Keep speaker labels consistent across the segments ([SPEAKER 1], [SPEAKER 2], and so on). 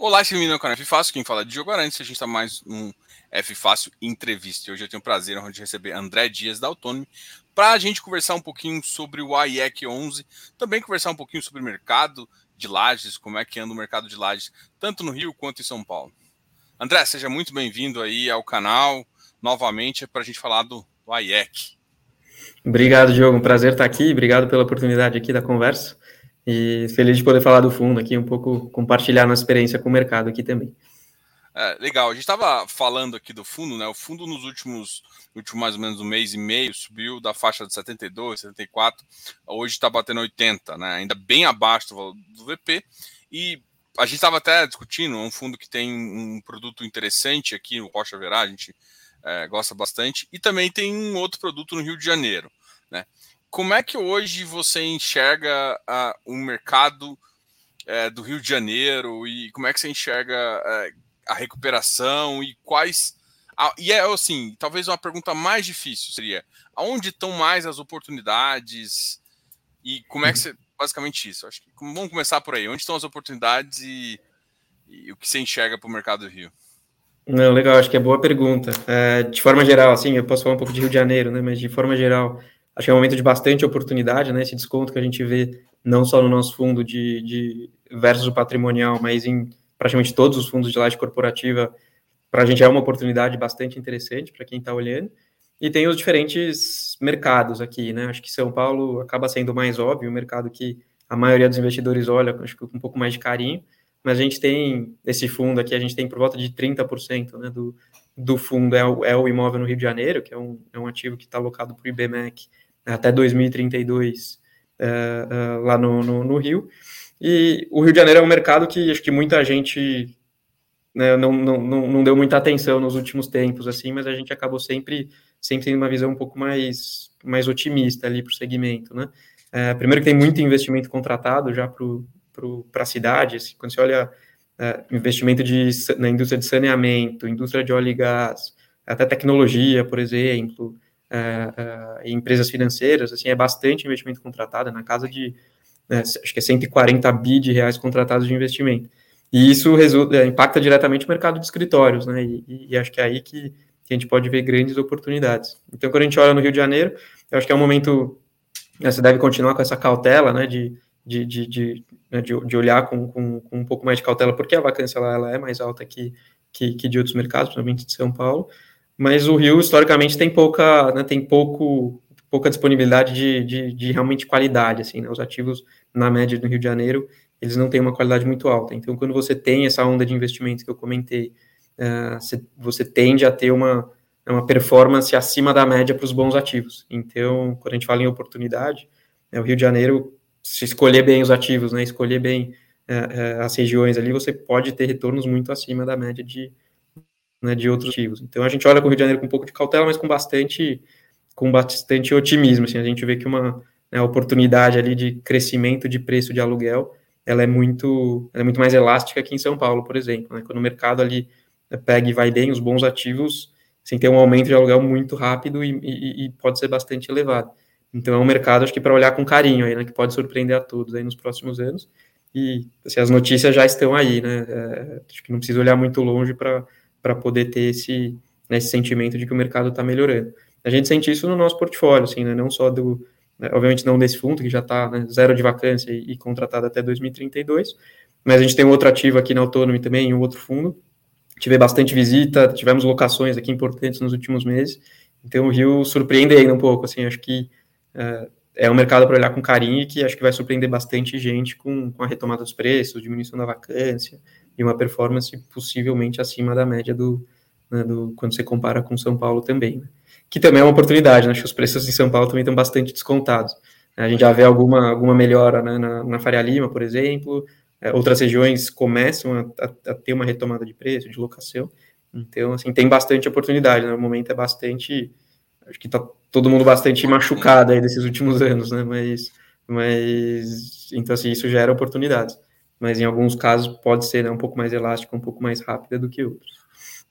[SPEAKER 1] Olá, esse menino é o canal F Fácil, quem fala é de Diogo Arantes, a gente está mais um F Fácil Entrevista. Hoje eu tenho o prazer de receber André Dias da Autonomy para a gente conversar um pouquinho sobre o IEC 11, também conversar um pouquinho sobre o mercado de lajes, como é que anda o mercado de lajes, tanto no Rio quanto em São Paulo. André, seja muito bem-vindo aí ao canal, novamente, para a gente falar do, do IEC.
[SPEAKER 2] Obrigado, Diogo, um prazer estar aqui, obrigado pela oportunidade aqui da conversa. E feliz de poder falar do fundo aqui, um pouco compartilhar nossa experiência com o mercado aqui também.
[SPEAKER 1] É, legal, a gente estava falando aqui do fundo, né? O fundo nos últimos, últimos mais ou menos um mês e meio subiu da faixa de 72, 74, hoje está batendo 80, né? Ainda bem abaixo do, do VP. E a gente estava até discutindo, é um fundo que tem um produto interessante aqui no Rocha Verá, a gente é, gosta bastante, e também tem um outro produto no Rio de Janeiro, né? Como é que hoje você enxerga o mercado uh, do Rio de Janeiro e como é que você enxerga uh, a recuperação e quais. e é assim, talvez uma pergunta mais difícil seria: aonde estão mais as oportunidades e como é que você. Basicamente isso. Acho que vamos começar por aí. Onde estão as oportunidades e, e o que você enxerga para o mercado do Rio?
[SPEAKER 2] Não, legal, acho que é boa pergunta. É, de forma geral, assim, eu posso falar um pouco de Rio de Janeiro, né? Mas de forma geral, acho que é um momento de bastante oportunidade, né? Esse desconto que a gente vê não só no nosso fundo de, de versus o patrimonial, mas em praticamente todos os fundos de laje corporativa, para a gente é uma oportunidade bastante interessante para quem está olhando. E tem os diferentes mercados aqui, né? Acho que São Paulo acaba sendo mais óbvio, o mercado que a maioria dos investidores olha, acho que com um pouco mais de carinho, mas a gente tem esse fundo aqui, a gente tem por volta de 30% né, do, do fundo é o, é o imóvel no Rio de Janeiro, que é um, é um ativo que está alocado para o IBMEC até 2032 uh, uh, lá no, no, no, Rio. E o Rio de Janeiro é um mercado que acho que muita gente né, não, não, não, deu muita atenção nos últimos tempos, assim, mas a gente acabou sempre, sempre tendo uma visão um pouco mais, mais otimista ali para o segmento, né? Uh, primeiro que tem muito investimento contratado já para a cidade, assim, quando você olha uh, investimento de, na indústria de saneamento, indústria de óleo e gás, até tecnologia, por exemplo, uh, uh, empresas financeiras, assim, é bastante investimento contratado, é na casa de, né, acho que é 140 bi de reais contratados de investimento. E isso resulta, é, impacta diretamente o mercado de escritórios, né, e, e acho que é aí que, que, a gente pode ver grandes oportunidades. Então, quando a gente olha no Rio de Janeiro, eu acho que é um momento, né, você deve continuar com essa cautela, né, de, de, de, de, né, de, de olhar com, com, com, um pouco mais de cautela, porque a vacância lá, ela é mais alta que, que, que de outros mercados, principalmente de São Paulo, mas o Rio historicamente tem pouca, né, tem pouco, pouca disponibilidade de, de, de realmente qualidade, assim, né, os ativos na média do Rio de Janeiro, eles não têm uma qualidade muito alta, então quando você tem essa onda de investimentos que eu comentei, uh, você, tende a ter uma, uma performance acima da média para os bons ativos, então quando a gente fala em oportunidade, né, o Rio de Janeiro, se escolher bem os ativos, né, escolher bem uh, uh, as regiões ali, você pode ter retornos muito acima da média de né, de outros motivos. Então a gente olha com o Rio de Janeiro com um pouco de cautela, mas com bastante, com bastante otimismo. Assim, a gente vê que uma né, oportunidade ali de crescimento de preço de aluguel, ela é muito, ela é muito mais elástica que em São Paulo, por exemplo. Né, quando o mercado ali pega e vai bem, os bons ativos, sem ter um aumento de aluguel muito rápido e, e, e pode ser bastante elevado. Então é um mercado, acho que para olhar com carinho aí, né, que pode surpreender a todos aí nos próximos anos. E assim, as notícias já estão aí, né? É, acho que não precisa olhar muito longe para para poder ter esse, né, esse sentimento de que o mercado está melhorando. A gente sente isso no nosso portfólio, assim, né, não só do, né, obviamente não desse fundo, que já está né, zero de vacância e, e, contratado até 2032, mas a gente tem um outro ativo aqui na Autonomy também, um outro fundo, tive bastante visita, tivemos locações aqui importantes nos últimos meses, então o Rio surpreende ainda um pouco, assim, acho que uh, é um mercado para olhar com carinho e que acho que vai surpreender bastante gente com, com a retomada dos preços, diminuição da vacância, e uma performance possivelmente acima da média do, né, do quando você compara com São Paulo também. Né? Que também é uma oportunidade, né? acho que os preços em São Paulo também estão bastante descontados. A gente já vê alguma, alguma melhora né, na, na Faria Lima, por exemplo, é, outras regiões começam a, a, a, ter uma retomada de preço, de locação, então, assim, tem bastante oportunidade, né? no momento é bastante, acho que está todo mundo bastante machucado aí desses últimos anos, né, mas, mas, então, assim, isso gera oportunidades mas em alguns casos pode ser né, um pouco mais elástica, um pouco mais rápida do que outros.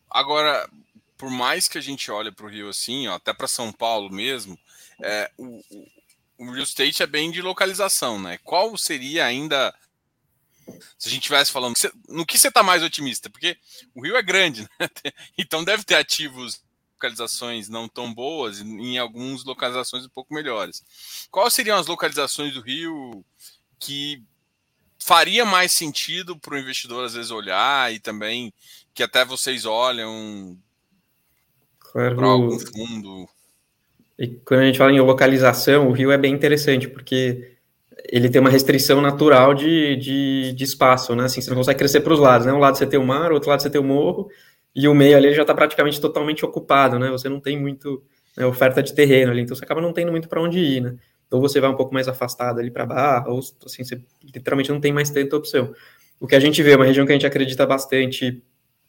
[SPEAKER 1] Agora, por mais que a gente olhe para o Rio assim, ó, até para São Paulo mesmo, é, o, o, real estate é bem de localização, né? Qual seria ainda Se a gente tivesse falando, no que você está mais otimista? Porque o Rio é grande, né? então deve ter ativos localizações não tão boas e em algumas localizações um pouco melhores. Quais seriam as localizações do Rio que faria mais sentido para o investidor às vezes olhar e também que até vocês olham
[SPEAKER 2] claro. para algum fundo? E quando a gente fala em localização, o Rio é bem interessante, porque ele tem uma restrição natural de, de, de espaço, né? Assim, você não consegue crescer para os lados, né? Um lado você tem o mar, outro lado você tem o morro, e o meio ali já está praticamente totalmente ocupado, né? Você não tem muito né, oferta de terreno ali, então você acaba não tendo muito para onde ir, né? Ou você vai um pouco mais afastado ali para Barra, ou assim, você literalmente não tem mais tanta opção. O que a gente vê, uma região que a gente acredita bastante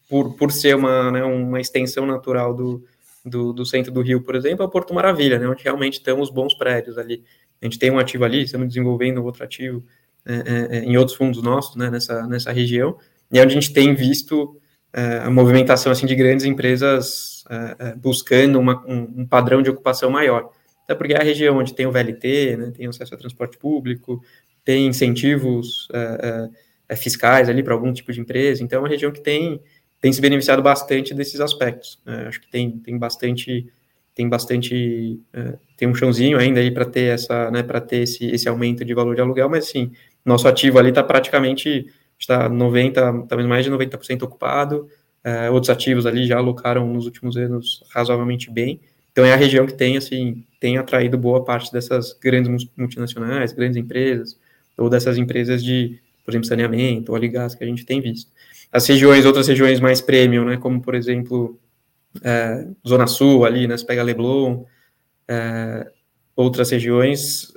[SPEAKER 2] por, por ser uma, né, uma extensão natural do, do, do, centro do Rio, por exemplo, é o Porto Maravilha, né, onde realmente estão os bons prédios ali. A gente tem um ativo ali, estamos desenvolvendo outro ativo é, é, é, em outros fundos nossos, né, nessa, nessa região, e é onde a gente tem visto é, a movimentação assim de grandes empresas é, é, buscando uma, um, um, padrão de ocupação maior. Até porque é a região onde tem o VLT, né, tem acesso a transporte público, tem incentivos fiscais ali para algum tipo de empresa, então é uma região que tem, tem se beneficiado bastante desses aspectos. acho que tem, tem bastante tem bastante tem um chãozinho ainda aí para ter essa né, para ter esse, esse aumento de valor de aluguel, mas sim, nosso ativo ali está praticamente está 90, talvez mais de 90% ocupado. É, outros ativos ali já alocaram nos últimos anos razoavelmente bem. Então é a região que tem assim tem atraído boa parte dessas grandes multinacionais, grandes empresas ou dessas empresas de, por exemplo, saneamento, óleo e gás que a gente tem visto. As regiões, outras regiões mais premium, né, como por exemplo é, Zona Sul ali, né, você pega Leblon, é, outras regiões,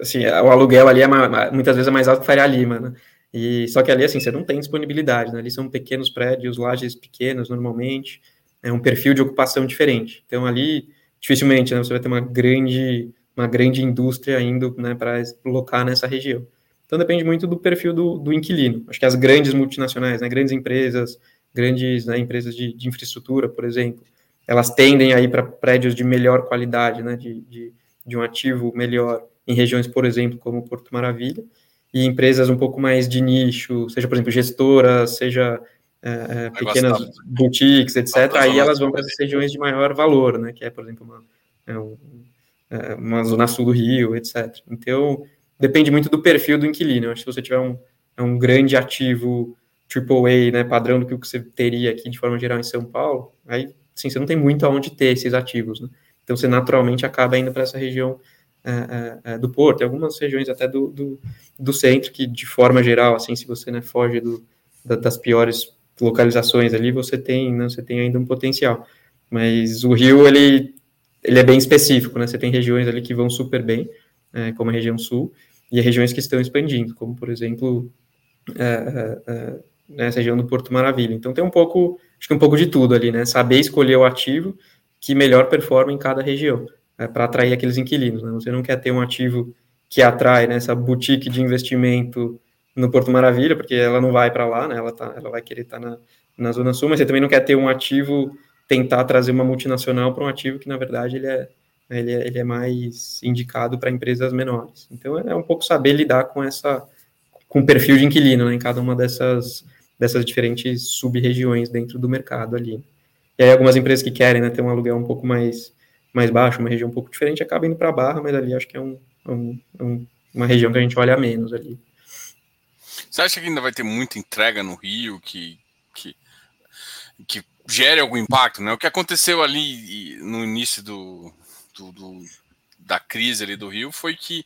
[SPEAKER 2] assim, o aluguel ali é muitas vezes é mais alto que Faria Lima, né? E só que ali assim você não tem disponibilidade, né? Ali são pequenos prédios, lajes pequenas normalmente, é um perfil de ocupação diferente. Então ali dificilmente né, você vai ter uma grande uma grande indústria indo né, para colocar nessa região. Então depende muito do perfil do, do inquilino. Acho que as grandes multinacionais, né, grandes empresas, grandes né, empresas de, de, infraestrutura, por exemplo, elas tendem a ir para prédios de melhor qualidade, né, de, de, de um ativo melhor em regiões, por exemplo, como Porto Maravilha e empresas um pouco mais de nicho, seja, por exemplo, gestoras, seja é, é pequenas boutiques, etc., aí elas vão para as regiões de maior valor, né, que é, por exemplo, uma, é um, é uma zona sul do Rio, etc. Então, depende muito do perfil do inquilino. Eu acho que se você tiver um, é um grande ativo AAA, né, padrão do que você teria aqui de forma geral em São Paulo, aí, sim, você não tem muito aonde ter esses ativos, né? Então, você naturalmente acaba indo para essa região é, do Porto, e algumas regiões até do, do, do, centro, que de forma geral, assim, se você né, foge do, da, das piores localizações ali, você tem, né, você tem ainda um potencial. Mas o Rio, ele, ele é bem específico, né? Você tem regiões ali que vão super bem, é, como a região sul, e regiões que estão expandindo, como, por exemplo, é, é, nessa região do Porto Maravilha. Então tem um pouco, acho que um pouco de tudo ali, né? Saber escolher o ativo que melhor performa em cada região é, para atrair aqueles inquilinos. Né? Você não quer ter um ativo que atrai né, essa boutique de investimento no Porto Maravilha, porque ela não vai para lá, né? ela, tá, ela vai querer estar tá na, na Zona Sul, mas você também não quer ter um ativo, tentar trazer uma multinacional para um ativo que, na verdade, ele é, ele é, ele é mais indicado para empresas menores. Então, é um pouco saber lidar com essa com o perfil de inquilino né, em cada uma dessas, dessas diferentes sub-regiões dentro do mercado ali. E aí, algumas empresas que querem né, ter um aluguel um pouco mais mais baixo, uma região um pouco diferente, acaba indo para a Barra, mas ali acho que é um, um, um, uma região que a gente olha menos ali.
[SPEAKER 1] Você acha que ainda vai ter muita entrega no Rio que, que, que gere algum impacto? Né? O que aconteceu ali no início do, do, do da crise ali do Rio foi que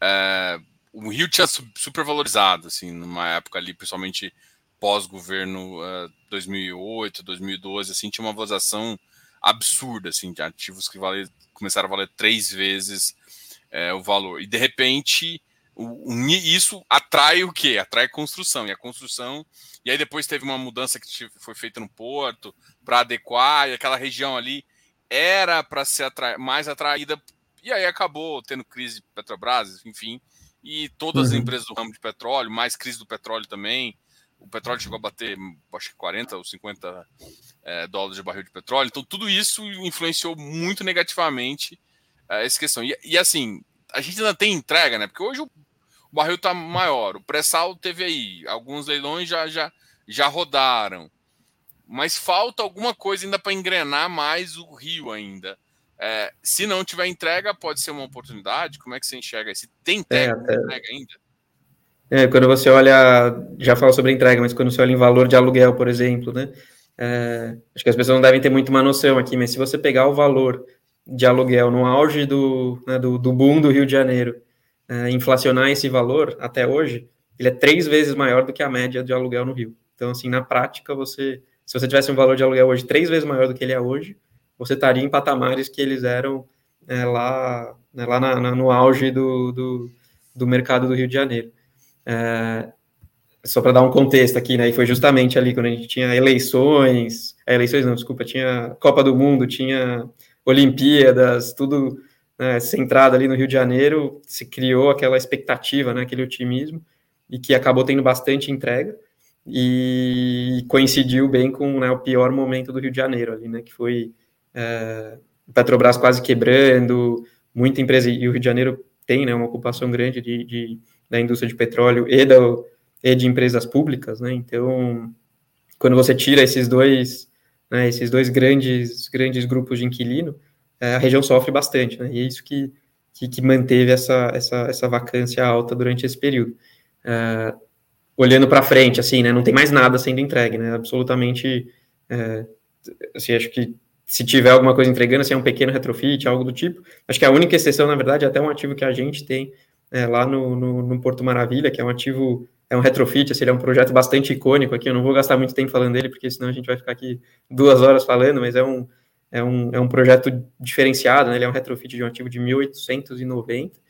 [SPEAKER 1] é, o Rio tinha supervalorizado, assim, numa época ali, principalmente pós-governo uh, 2008, 2012, assim, tinha uma valorização absurda, assim, de ativos que começaram a valer três vezes é, o valor. E de repente, o, o, isso atrai o quê? Atrai construção. E a construção. E aí depois teve uma mudança que foi feita no porto para adequar, e aquela região ali era para ser atra mais atraída. E aí acabou tendo crise de Petrobras, enfim. E todas uhum. as empresas do ramo de petróleo, mais crise do petróleo também o petróleo chegou a bater, acho que 40 ou 50 é, dólares de barril de petróleo. Então, tudo isso influenciou muito negativamente é, essa questão. E, e, assim, a gente ainda tem entrega, né? Porque hoje o, o barril está maior, o pré-sal teve aí, alguns leilões já, já, já rodaram, mas falta alguma coisa ainda para engrenar mais o rio ainda. É, se não tiver entrega, pode ser uma oportunidade? Como é que você enxerga? Se tem entrega, é, entrega ainda?
[SPEAKER 2] É, quando você olha, já falo sobre entrega, mas quando você olha em valor de aluguel, por exemplo, né? É, acho que as pessoas não devem ter muito uma noção aqui, mas se você pegar o valor de aluguel no auge do, né, do, do, boom do Rio de Janeiro, é, inflacionar esse valor até hoje, ele é três vezes maior do que a média de aluguel no Rio. Então, assim, na prática, você, se você tivesse um valor de aluguel hoje três vezes maior do que ele é hoje, você estaria em patamares que eles eram é, lá, né, lá na, na, no auge do, do, do, mercado do Rio de Janeiro. É, só para dar um contexto aqui, né? E foi justamente ali quando a gente tinha eleições, é, eleições não, desculpa, tinha Copa do Mundo, tinha Olimpíadas, tudo né, centrado ali no Rio de Janeiro, se criou aquela expectativa, né, aquele otimismo, e que acabou tendo bastante entrega, e coincidiu bem com né, o pior momento do Rio de Janeiro ali, né? Que foi é, Petrobras quase quebrando, muita empresa, e o Rio de Janeiro tem né, uma ocupação grande de, de da indústria de petróleo e e de empresas públicas, né? Então, quando você tira esses dois, né, esses dois grandes, grandes grupos de inquilino, a região sofre bastante, né? E é isso que, que, que, manteve essa, essa, essa vacância alta durante esse período. É, olhando para frente, assim, né? Não tem mais nada sendo entregue, né? Absolutamente, é, assim, acho que se tiver alguma coisa entregando, assim, é um pequeno retrofit, algo do tipo. Acho que a única exceção, na verdade, é até um ativo que a gente tem é, lá no, no, no Porto Maravilha, que é um ativo é um retrofit, assim, ele é um projeto bastante icônico aqui, eu não vou gastar muito tempo falando dele, porque senão a gente vai ficar aqui duas horas falando, mas é um, é um, é um projeto diferenciado, né? ele é um retrofit de um ativo de 1890,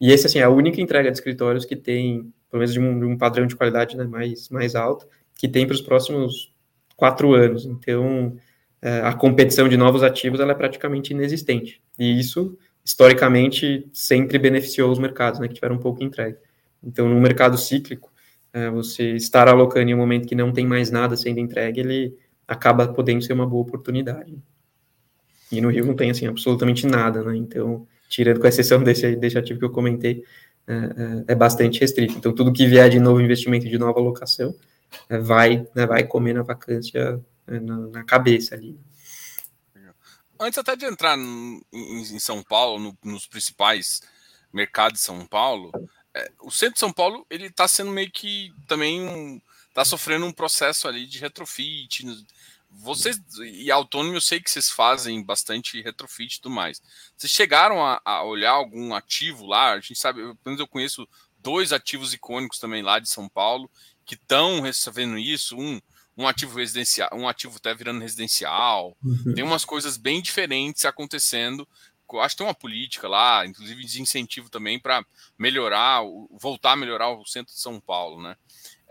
[SPEAKER 2] e esse, assim, é a única entrega de escritórios que tem, pelo menos de um, de um padrão de qualidade né, mais, mais alto, que tem para os próximos quatro anos, então é, a competição de novos ativos ela é praticamente inexistente, e isso, historicamente, sempre beneficiou os mercados, né, que tiveram um pouco entregue. Então, no mercado cíclico, é, você estar alocando em um momento que não tem mais nada sendo entregue, ele acaba podendo ser uma boa oportunidade. E no Rio não tem, assim, absolutamente nada, né? Então, tirando com exceção desse, desse ativo que eu comentei, é, é, é bastante restrito. Então, tudo que vier de novo investimento, de nova alocação, é, vai, né, vai comer na vacância é, na, na, cabeça ali.
[SPEAKER 1] Antes até de entrar em, em São Paulo, no, nos principais mercados de São Paulo, é, o centro de São Paulo ele está sendo meio que também um, tá sofrendo um processo ali de retrofit. Vocês e autônomo, eu sei que vocês fazem bastante retrofit e tudo mais. Vocês chegaram a, a olhar algum ativo lá? A gente sabe, pelo menos eu conheço dois ativos icônicos também lá de São Paulo que estão recebendo isso. Um, um ativo residencial, um ativo até virando residencial. Uhum. Tem umas coisas bem diferentes acontecendo acho que tem uma política lá, inclusive de incentivo também para melhorar, voltar a melhorar o centro de São Paulo, né?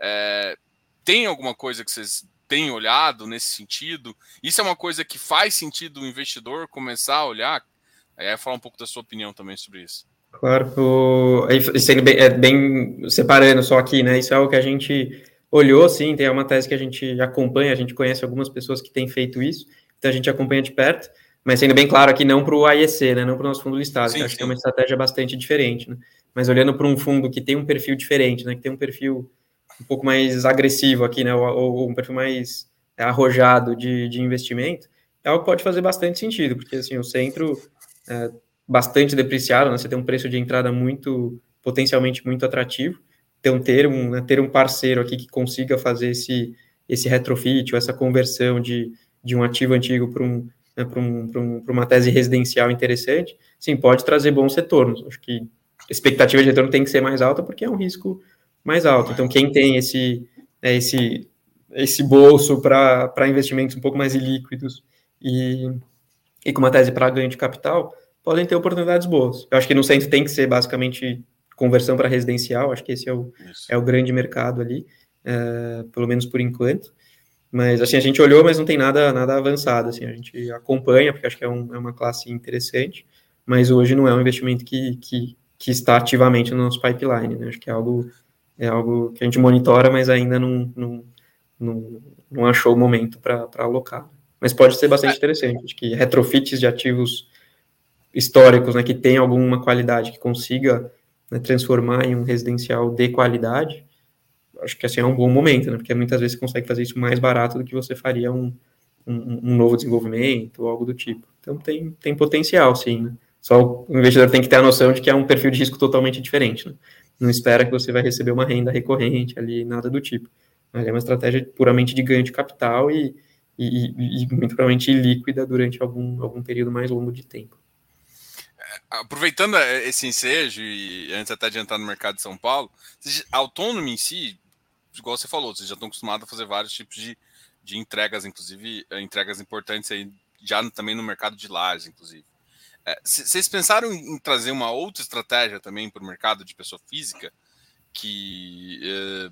[SPEAKER 1] É, tem alguma coisa que vocês têm olhado nesse sentido? Isso é uma coisa que faz sentido o investidor começar a olhar? É, falar um pouco da sua opinião também sobre isso.
[SPEAKER 2] Claro, o, é bem, é bem separando só aqui, né? Isso é algo que a gente olhou, sim, tem uma tese que a gente acompanha, a gente conhece algumas pessoas que têm feito isso, então a gente acompanha de perto mas sendo bem claro aqui, não para o AIEC, né, não para o nosso fundo listado, sim, que acho sim. que é uma estratégia bastante diferente, né? Mas olhando para um fundo que tem um perfil diferente, né, que tem um perfil um pouco mais agressivo aqui, né, ou, ou um perfil mais arrojado de, de investimento, é algo que pode fazer bastante sentido, porque assim, o centro é bastante depreciado, né, você tem um preço de entrada muito, potencialmente muito atrativo, então ter um, né, ter um parceiro aqui que consiga fazer esse, esse retrofit, ou essa conversão de, de um ativo antigo para um né, para um, um, uma tese residencial interessante, sim, pode trazer bons retornos. Acho que a expectativa de retorno tem que ser mais alta porque é um risco mais alto. Então, quem tem esse, né, esse, esse bolso para investimentos um pouco mais ilíquidos e, e com uma tese para ganho de capital, podem ter oportunidades boas. Eu acho que no centro tem que ser basicamente conversão para residencial, acho que esse é o, é o grande mercado ali, é, pelo menos por enquanto. Mas, assim, a gente olhou, mas não tem nada, nada avançado, assim, a gente acompanha, porque acho que é, um, é uma classe interessante, mas hoje não é um investimento que, que, que está ativamente no nosso pipeline, né? Acho que é algo, é algo que a gente monitora, mas ainda não, não, não, não achou o momento para alocar. Mas pode ser bastante interessante, acho que retrofits de ativos históricos, né, que tem alguma qualidade, que consiga né, transformar em um residencial de qualidade, acho que assim é um bom momento, né? Porque muitas vezes você consegue fazer isso mais barato do que você faria um, um, um novo desenvolvimento ou algo do tipo. Então tem, tem potencial, sim, né? Só o investidor tem que ter a noção de que é um perfil de risco totalmente diferente, né? Não espera que você vai receber uma renda recorrente ali, nada do tipo. Mas é uma estratégia puramente de ganho de capital e, e, e muito provavelmente líquida durante algum, algum período mais longo de tempo.
[SPEAKER 1] É, aproveitando esse ensejo, e antes até de entrar no mercado de São Paulo, autônomo em si, igual você falou, vocês já estão acostumados a fazer vários tipos de, de entregas, inclusive eh, entregas importantes aí, já também no mercado de lajes, inclusive. É, vocês pensaram em trazer uma outra estratégia também para o mercado de pessoa física que, é,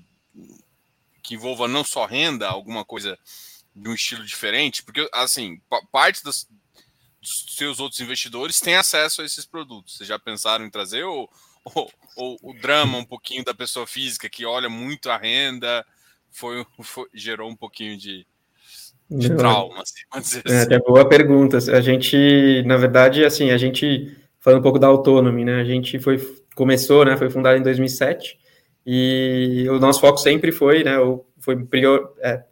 [SPEAKER 1] que envolva não só renda, alguma coisa de um estilo diferente? Porque, assim, parte das, dos seus outros investidores tem acesso a esses produtos. Vocês já pensaram em trazer ou, ou, ou o drama um pouquinho da pessoa física que olha muito a renda foi, foi gerou um pouquinho de, de Não, trauma,
[SPEAKER 2] assim, é, assim. É, boa pergunta. A gente, na verdade, assim, a gente, falando um pouco da Autonomy, né, a gente foi, começou, né, foi fundado em 2007, e o nosso foco sempre foi, né, foi prior, é,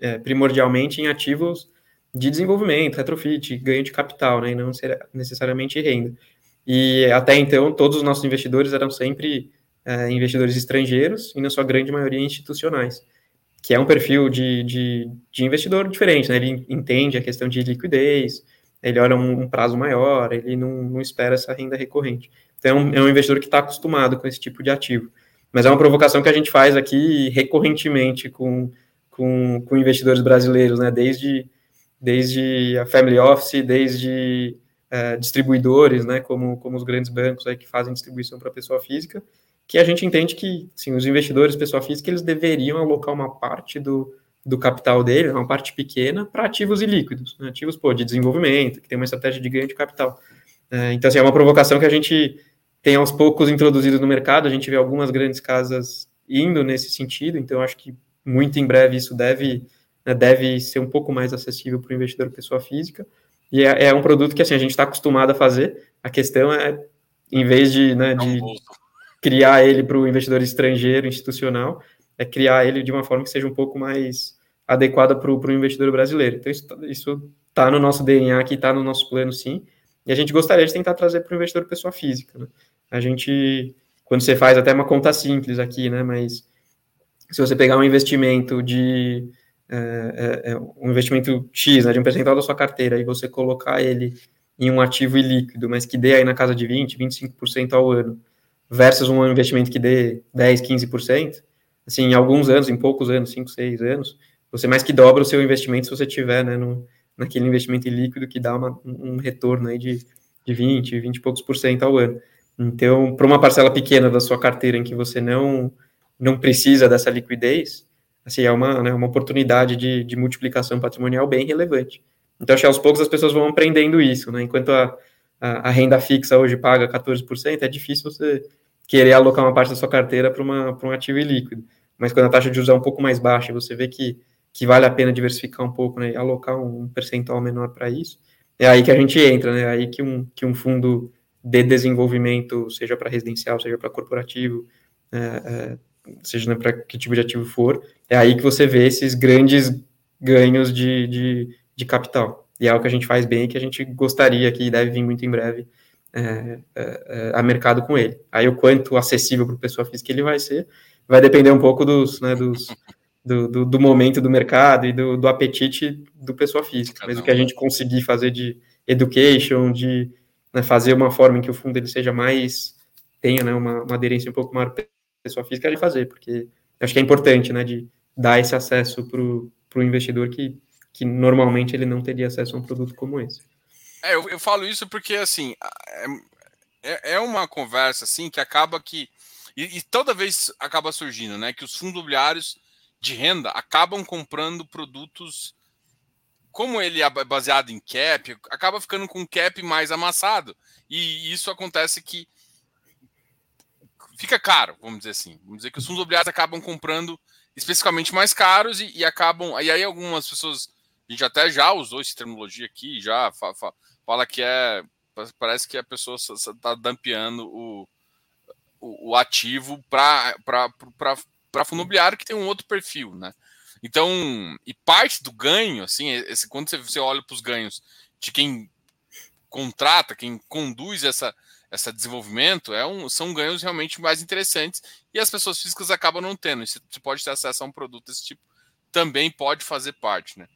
[SPEAKER 2] é, primordialmente em ativos de desenvolvimento, retrofit, ganho de capital, né, e não necessariamente renda. E até então, todos os nossos investidores eram sempre é, investidores estrangeiros e, na sua grande maioria, institucionais que é um perfil de, de, de, investidor diferente, né? Ele entende a questão de liquidez, ele olha um, um prazo maior, ele não, não, espera essa renda recorrente. Então, é um, é um investidor que está acostumado com esse tipo de ativo. Mas é uma provocação que a gente faz aqui recorrentemente com, com, com investidores brasileiros, né? Desde, desde a family office, desde é, distribuidores, né? Como, como os grandes bancos aí que fazem distribuição para pessoa física, que a gente entende que assim, os investidores, pessoa física, eles deveriam alocar uma parte do, do capital dele, uma parte pequena, para ativos ilíquidos, né? ativos pô, de desenvolvimento, que tem uma estratégia de ganho de capital. É, então, assim, é uma provocação que a gente tem aos poucos introduzido no mercado, a gente vê algumas grandes casas indo nesse sentido, então acho que muito em breve isso deve, né, deve ser um pouco mais acessível para o investidor pessoa física, e é, é, um produto que assim, a gente está acostumado a fazer, a questão é, em vez de, né, de criar ele para o investidor estrangeiro, institucional, é criar ele de uma forma que seja um pouco mais adequada para o investidor brasileiro. Então, isso está no nosso DNA aqui, está no nosso plano, sim, e a gente gostaria de tentar trazer para o investidor pessoa física. Né? A gente, quando você faz até uma conta simples aqui, né, mas se você pegar um investimento de é, é, é um investimento X, né, de um percentual da sua carteira, e você colocar ele em um ativo ilíquido, mas que dê aí na casa de 20, 25% ao ano, versus um investimento que dê 10, 15%, assim, em alguns anos, em poucos anos, 5, 6 anos, você mais que dobra o seu investimento se você tiver, né, no, naquele investimento líquido que dá uma, um retorno aí de, de 20, 20 e poucos por cento ao ano. Então, para uma parcela pequena da sua carteira em que você não, não precisa dessa liquidez, assim, é uma, né, uma oportunidade de, de multiplicação patrimonial bem relevante. Então, acho que aos poucos as pessoas vão aprendendo isso, né? Enquanto a, a, a renda fixa hoje paga 14%, é difícil você querer alocar uma parte da sua carteira para um ativo ilíquido. Mas quando a taxa de juros é um pouco mais baixa, você vê que, que vale a pena diversificar um pouco, né, alocar um percentual menor para isso, é aí que a gente entra, né, é aí que um, que um fundo de desenvolvimento, seja para residencial, seja para corporativo, é, é, seja né, para que tipo de ativo for, é aí que você vê esses grandes ganhos de, de, de capital. E é o que a gente faz bem que a gente gostaria que deve vir muito em breve é, é, é, a mercado com ele. Aí o quanto acessível para o pessoa física ele vai ser, vai depender um pouco dos, né, dos, do, do, do, momento do mercado e do, do apetite do pessoa física. Mas o que a gente conseguir fazer de education, de né, fazer uma forma em que o fundo ele seja mais, tenha né, uma, uma aderência um pouco maior para pessoa física, é de fazer, porque acho que é importante, né, de dar esse acesso para o investidor que, que normalmente ele não teria acesso a um produto como esse.
[SPEAKER 1] É, eu, eu falo isso porque, assim, é, é uma conversa, assim, que acaba que. E, e, toda vez acaba surgindo, né? Que os fundos imobiliários de renda acabam comprando produtos. Como ele é baseado em cap, acaba ficando com cap mais amassado. E isso acontece que fica caro, vamos dizer assim. Vamos dizer que os fundos imobiliários acabam comprando especificamente mais caros e, e acabam. E aí algumas pessoas. A gente até já usou essa terminologia aqui, já fa, fa, fala que é. Parece que a pessoa está dampeando o, o, o ativo para fundo imobiliário que tem um outro perfil, né? Então, e parte do ganho, assim, esse, quando você, você olha para os ganhos de quem contrata, quem conduz essa, essa desenvolvimento, é um, são ganhos realmente mais interessantes e as pessoas físicas acabam não tendo. você pode ter acesso a um produto desse tipo, também pode fazer parte, né?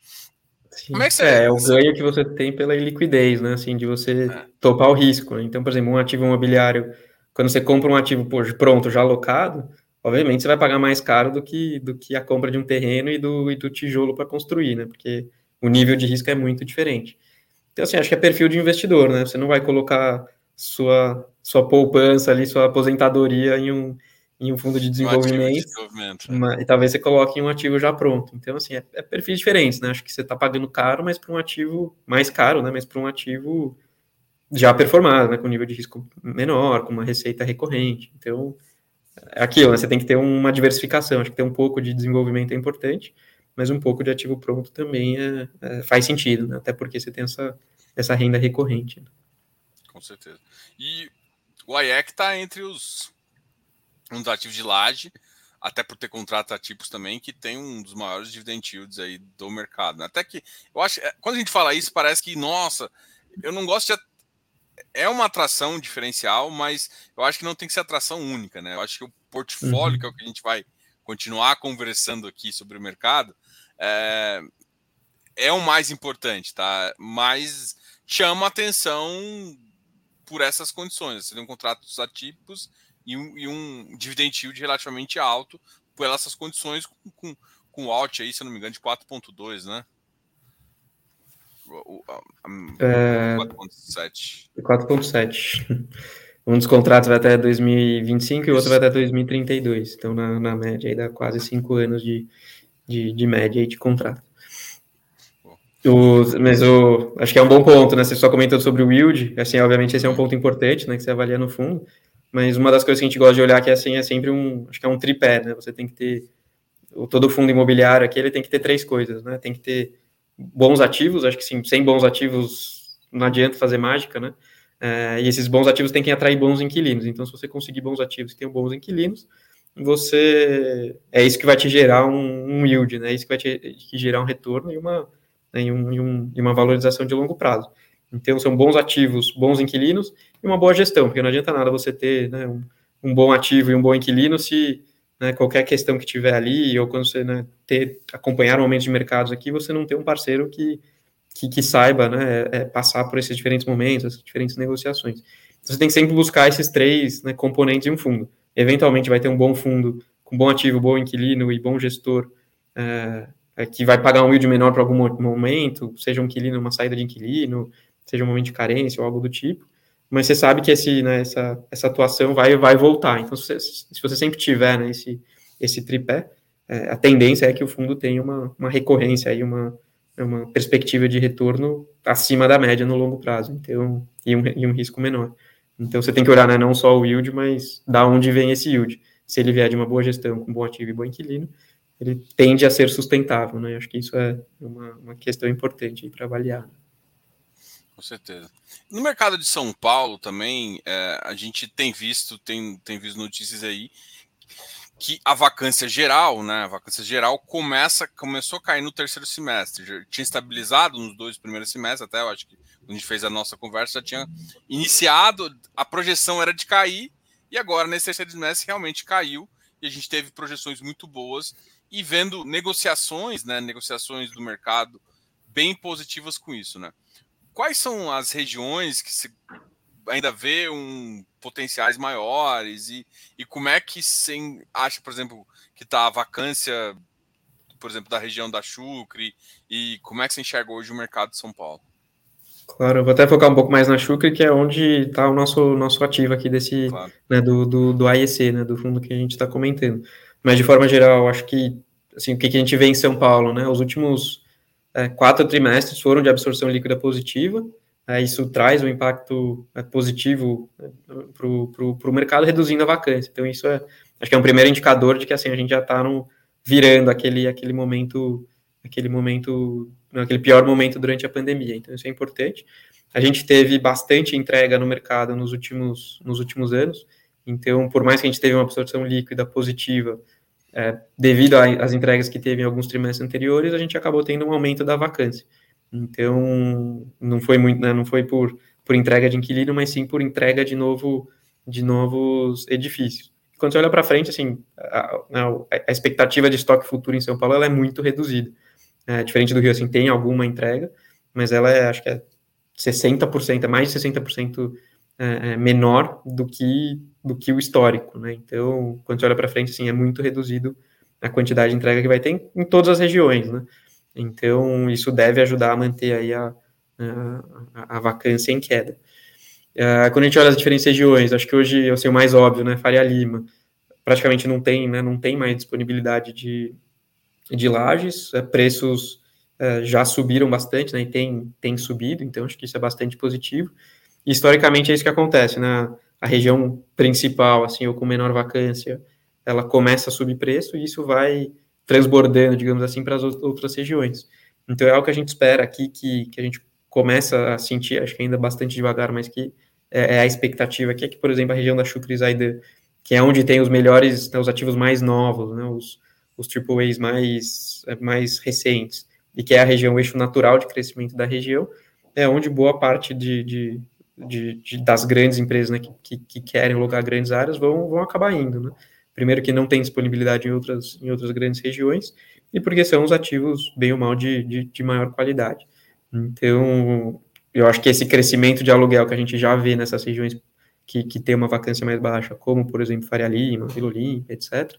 [SPEAKER 2] Sim. Como é que você... É, é o ganho que você tem pela liquidez, né? Assim, de você é. topar o risco. Né? Então, por exemplo, um ativo imobiliário, quando você compra um ativo pronto, já alocado, obviamente você vai pagar mais caro do que, do que a compra de um terreno e do, e do tijolo para construir, né? Porque o nível de risco é muito diferente. Então, assim, acho que é perfil de investidor, né? Você não vai colocar sua, sua poupança ali, sua aposentadoria em um, em um fundo de desenvolvimento, um de desenvolvimento né? e talvez você coloque em um ativo já pronto. Então, assim, é, é perfis diferentes, né? Acho que você está pagando caro, mas para um ativo mais caro, né? Mas para um ativo já performado, né? Com nível de risco menor, com uma receita recorrente. Então, é aquilo, né? Você tem que ter uma diversificação. Acho que ter um pouco de desenvolvimento é importante, mas um pouco de ativo pronto também é, é faz sentido, né? Até porque você tem essa, essa renda recorrente. Né?
[SPEAKER 1] Com certeza. E o IEC está entre os um dos ativos de laje, até por ter contratos ativos também, que tem um dos maiores dividend yields aí do mercado. Né? Até que eu acho, é, quando a gente fala isso, parece que, nossa, eu não gosto de. É uma atração diferencial, mas eu acho que não tem que ser atração única, né? Eu acho que o portfólio, uhum. que é o que a gente vai continuar conversando aqui sobre o mercado, é, é o mais importante, tá? Mas chama atenção por essas condições. Você tem um contratos atípicos e um, e um dividend yield relativamente alto por essas condições com, com, com alt aí, se eu não me engano, de 4.2, né?
[SPEAKER 2] É... 4.7. 4.7. Um dos contratos vai até 2025 e o outro vai até 2032. Então, na, na média, aí dá quase cinco anos de, de, de média aí de contrato. O, mas o, acho que é um bom ponto, né? Você só comentou sobre o yield. Assim, obviamente, esse é um ponto importante, né? Que você avalia no fundo. Mas uma das coisas que a gente gosta de olhar que é assim, é sempre um, acho que é um tripé, né? Você tem que ter o todo fundo imobiliário aqui, ele tem que ter três coisas, né? Tem que ter bons ativos, acho que sim, sem bons ativos não adianta fazer mágica, né? É, e esses bons ativos têm que atrair bons inquilinos. Então, se você conseguir bons ativos que tenham bons inquilinos, você é isso que vai te gerar um, um yield, né? É isso que vai te, gerar um retorno e uma, né, um, e, um, e uma valorização de longo prazo. Então, são bons ativos, bons inquilinos e uma boa gestão, porque não adianta nada você ter né, um, um, bom ativo e um bom inquilino se né, qualquer questão que tiver ali, ou quando você né, ter, acompanhar momentos de mercados aqui, você não tem um parceiro que, que, que saiba né, é, é, passar por esses diferentes momentos, essas diferentes negociações. Então, você tem que sempre buscar esses três né, componentes em um fundo. Eventualmente vai ter um bom fundo com bom ativo, bom inquilino e bom gestor, é, é que vai pagar um yield menor para algum momento, seja um inquilino, uma saída de inquilino, seja um momento de carência ou algo do tipo, mas você sabe que esse, né, essa, essa atuação vai, vai voltar. Então, se você, se você sempre tiver né, esse, esse tripé, é, a tendência é que o fundo tenha uma, uma recorrência, aí, uma, uma perspectiva de retorno acima da média no longo prazo, então, e um, e um risco menor. Então, você tem que olhar né, não só o yield, mas da onde vem esse yield. Se ele vier de uma boa gestão, com bom ativo e bom inquilino, ele tende a ser sustentável, né? Acho que isso é uma, uma questão importante para avaliar.
[SPEAKER 1] Com certeza. No mercado de São Paulo também, é, a gente tem visto, tem, tem visto notícias aí que a vacância geral, né, a vacância geral começa, começou a cair no terceiro semestre. Já tinha estabilizado nos dois primeiros semestres, até eu acho que quando a gente fez a nossa conversa já tinha iniciado, a projeção era de cair, e agora nesse terceiro semestre realmente caiu, e a gente teve projeções muito boas, e vendo negociações, né, negociações do mercado bem positivas com isso, né quais são as regiões que se ainda vê um potenciais maiores e, e como é que você acha, por exemplo, que está a vacância, por exemplo, da região da Chucre e como é que você enxerga hoje o mercado de São Paulo?
[SPEAKER 2] Claro, eu vou até focar um pouco mais na Chucre, que é onde está o nosso, nosso ativo aqui desse, claro. né, do, do, do AEC, né, do fundo que a gente está comentando. Mas, de forma geral, acho que, assim, o que, que a gente vê em São Paulo, né, os últimos é, quatro trimestres foram de absorção líquida positiva, é, isso traz um impacto é, positivo né, para o mercado, reduzindo a vacância. Então, isso é, acho que é um primeiro indicador de que assim, a gente já está virando aquele, aquele momento, aquele momento, aquele pior momento durante a pandemia. Então, isso é importante. A gente teve bastante entrega no mercado nos últimos, nos últimos anos, Então, por mais que a gente teve uma absorção líquida positiva, é, devido às entregas que teve em alguns trimestres anteriores, a gente acabou tendo um aumento da vacância. Então, não foi muito, né, não foi por, por entrega de inquilino, mas sim por entrega de novo de novos edifícios. Quando você olha para frente, assim, a, a, expectativa de estoque futuro em São Paulo é muito reduzida. É, diferente do Rio, assim, tem alguma entrega, mas ela é, acho que é 60%, é mais de 60% é, é, menor do que, do que o histórico, né? Então, quando você olha para frente, assim, é muito reduzido a quantidade de entrega que vai ter em, em todas as regiões, né? Então, isso deve ajudar a manter aí a, a, a vacância em queda. Uh, quando a gente olha as diferentes regiões, acho que hoje, assim, o mais óbvio, né, Faria Lima, praticamente não tem, né, não tem mais disponibilidade de, de lajes, preços já subiram bastante, né, e tem, tem subido, então acho que isso é bastante positivo. Historicamente é isso que acontece, né, a região principal, assim, ou com menor vacância, ela começa a subir preço e isso vai transbordando, digamos assim, para as outras regiões. Então é algo que a gente espera aqui, que, que a gente começa a sentir, acho que ainda bastante devagar, mas que é, é a expectativa aqui, é que, por exemplo, a região da Shukri-Zaidan, que é onde tem os melhores, né, os ativos mais novos, né, os, os AAAs mais, mais recentes, e que é a região, o eixo natural de crescimento da região, é onde boa parte de, de, de, de das grandes empresas né, que, que, que, querem logar grandes áreas vão, vão acabar indo. Né? Primeiro que não tem disponibilidade em outras, em outras grandes regiões, e porque são os ativos, bem ou mal, de, de, de maior qualidade. Então, eu acho que esse crescimento de aluguel que a gente já vê nessas regiões que, que tem uma vacância mais baixa, como, por exemplo, Faria Lima, Vila Olímpia, etc.,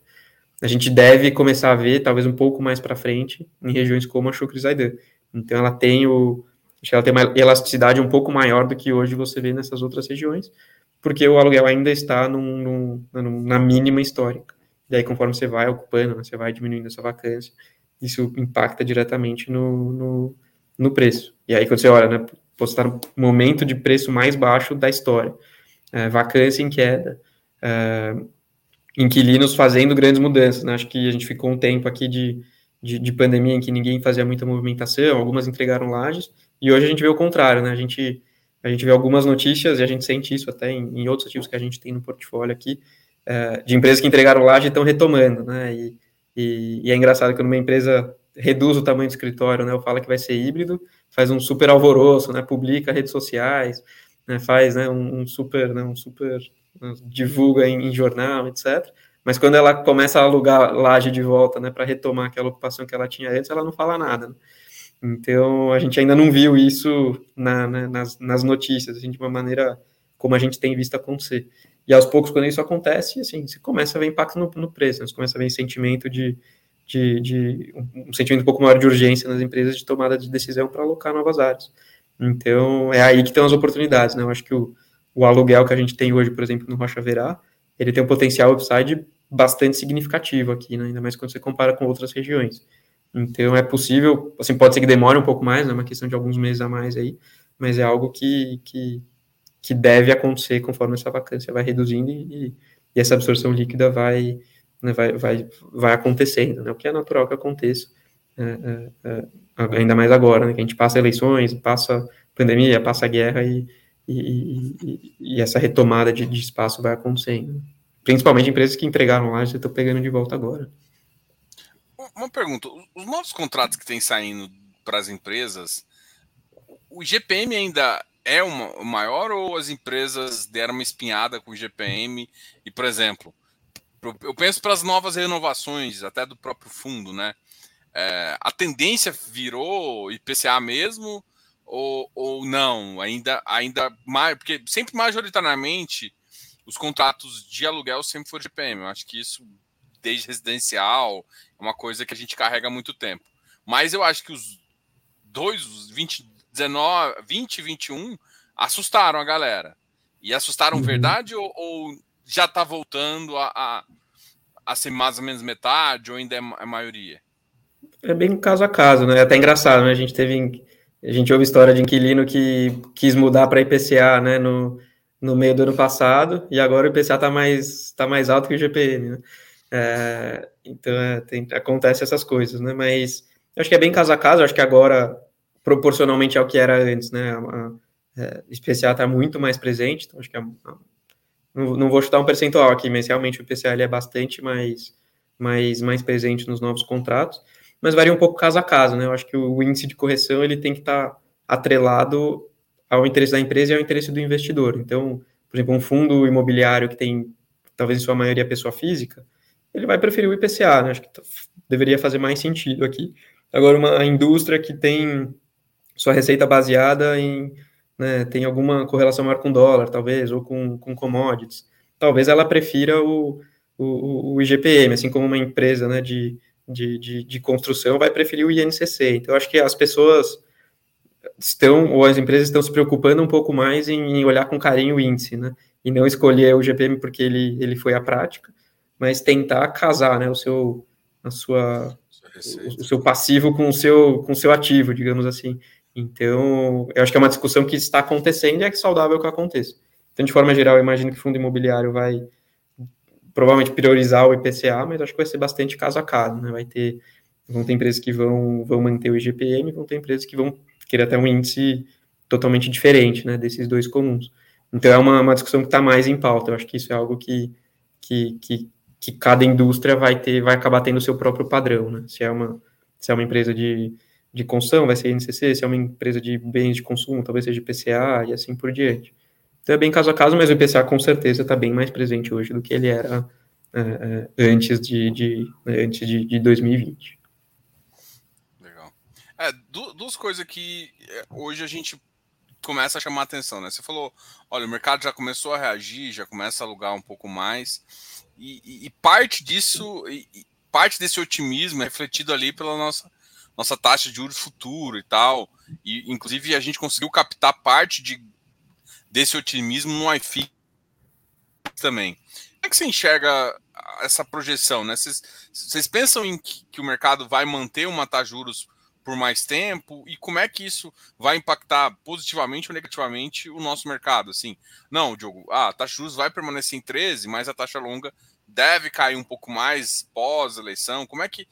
[SPEAKER 2] a gente deve começar a ver, talvez um pouco mais para frente, em regiões como a Chucre Zaidan. Então, ela tem o, acho que ela tem uma elasticidade um pouco maior do que hoje você vê nessas outras regiões, porque o aluguel ainda está num, num, na mínima histórica. E aí, conforme você vai ocupando, né, você vai diminuindo essa vacância, isso impacta diretamente no, no, no preço. E aí, quando você olha, né, postar no momento de preço mais baixo da história. É, vacância em queda, é, inquilinos fazendo grandes mudanças. Né? Acho que a gente ficou um tempo aqui de, de, de, pandemia em que ninguém fazia muita movimentação, algumas entregaram lajes, e hoje a gente vê o contrário, né? A gente, a gente vê algumas notícias, e a gente sente isso até em, em outros ativos que a gente tem no portfólio aqui, é, de empresas que entregaram laje e estão retomando, né? E, e, e, é engraçado que numa empresa reduz o tamanho do escritório, né? Ou fala que vai ser híbrido, faz um super alvoroço, né? Publica redes sociais, né? Faz, né? Um, um super, né? Um super né? divulga em, em, jornal, etc. Mas quando ela começa a alugar laje de volta, né? Para retomar aquela ocupação que ela tinha antes, ela não fala nada. Né? Então a gente ainda não viu isso na, né, nas, nas notícias, assim, de uma maneira como a gente tem visto acontecer. E aos poucos, quando isso acontece, assim, você começa a ver impacto no, no preço, né? você começa a ver sentimento de, de, de um sentimento um pouco maior de urgência nas empresas de tomada de decisão para alocar novas áreas. Então, é aí que estão as oportunidades, né? Eu acho que o, o aluguel que a gente tem hoje, por exemplo, no Rocha Verá, ele tem um potencial upside bastante significativo aqui, né? ainda mais quando você compara com outras regiões. Então, é possível, assim, pode ser que demore um pouco mais, é né? uma questão de alguns meses a mais aí, mas é algo que, que, que deve acontecer conforme essa vacância vai reduzindo e, e essa absorção líquida vai, né, vai, vai, vai acontecendo, né, o que é natural que aconteça, é, é, é, ainda mais agora, né, que a gente passa eleições, passa pandemia, passa guerra e, e, e, e essa retomada de, de, espaço vai acontecendo. Principalmente empresas que entregaram lá, já estão pegando de volta agora.
[SPEAKER 1] Uma pergunta: os novos contratos que têm saindo para as empresas, o GPM ainda é uma, maior ou as empresas deram uma espinhada com o GPM e, por exemplo, eu penso para as novas renovações, até do próprio fundo, né? É, a tendência virou IPCA mesmo ou, ou não? Ainda, ainda mais, porque sempre majoritariamente os contratos de aluguel sempre foram GPM. Eu acho que isso, desde residencial, é uma coisa que a gente carrega há muito tempo. Mas eu acho que os dois, os 20, 19, 20 e 21, assustaram a galera. E assustaram uhum. verdade ou, ou já está voltando a, a, a, ser mais ou menos metade, ou ainda é a maioria?
[SPEAKER 2] É bem caso a caso, né? É até engraçado, né? A gente teve. A gente ouve história de inquilino que quis mudar para IPCA, né? No, no meio do ano passado, e agora o IPCA está mais, tá mais alto que o GPM, né? É, então, é, tem, acontece essas coisas, né? Mas acho que é bem caso a caso, acho que agora, proporcionalmente ao que era antes, né? A, a, é, está muito mais presente, então acho que a, não, não, vou chutar um percentual aqui, mas realmente o IPCA ele é bastante mais, mais, mais presente nos novos contratos, mas varia um pouco caso a caso, né? Eu acho que o, o índice de correção ele tem que estar tá atrelado ao interesse da empresa e ao interesse do investidor. Então, por exemplo, um fundo imobiliário que tem, talvez em sua maioria, pessoa física, ele vai preferir o IPCA, né? Acho que deveria fazer mais sentido aqui. Agora, uma indústria que tem sua receita baseada em, né, tem alguma correlação maior com dólar, talvez, ou com, com commodities, talvez ela prefira o, o, o IGPM, assim como uma empresa né, de, de, de, de construção vai preferir o INCC. Então, acho que as pessoas estão, ou as empresas estão se preocupando um pouco mais em, em olhar com carinho o índice, né? E não escolher o GPM porque ele, ele foi a prática, mas tentar casar, né, o seu, a sua, o, o, seu passivo com o seu, com o seu ativo, digamos assim. Então, eu acho que é uma discussão que está acontecendo e é saudável que aconteça. Então, de forma geral, eu imagino que o fundo imobiliário vai provavelmente priorizar o IPCA, mas acho que vai ser bastante caso a caso, né? Vai ter, vão ter empresas que vão, vão manter o IGPM, vão ter empresas que vão querer até um índice totalmente diferente, né, desses dois comuns. Então é uma, uma discussão que está mais em pauta. Eu acho que isso é algo que, que, que, que, cada indústria vai ter, vai acabar tendo o seu próprio padrão, né? Se é uma, se é uma empresa de, de construção, vai ser INCC, se é uma empresa de bens de consumo, talvez seja IPCA e assim por diante. Então é bem caso a caso, mas o IPCA com certeza está bem mais presente hoje do que ele era é, é antes de, de antes de, de 2020.
[SPEAKER 1] É, duas coisas que é, hoje a gente começa a chamar atenção, né? Você falou, olha, o mercado já começou a reagir, já começa a alugar um pouco mais, e, e, parte disso, e, parte desse otimismo é refletido ali pela nossa, nossa taxa de juros futuro e tal, e inclusive a gente conseguiu captar parte de, desse otimismo no iFi também. Como é que você enxerga essa projeção, né? Vocês, vocês pensam em que, que o mercado vai manter uma taxa de juros por mais tempo e como é que isso vai impactar positivamente ou negativamente o nosso mercado? Assim, não, Diogo, a taxa de juros vai permanecer em 13, mas a taxa longa deve cair um pouco mais pós eleição. Como é que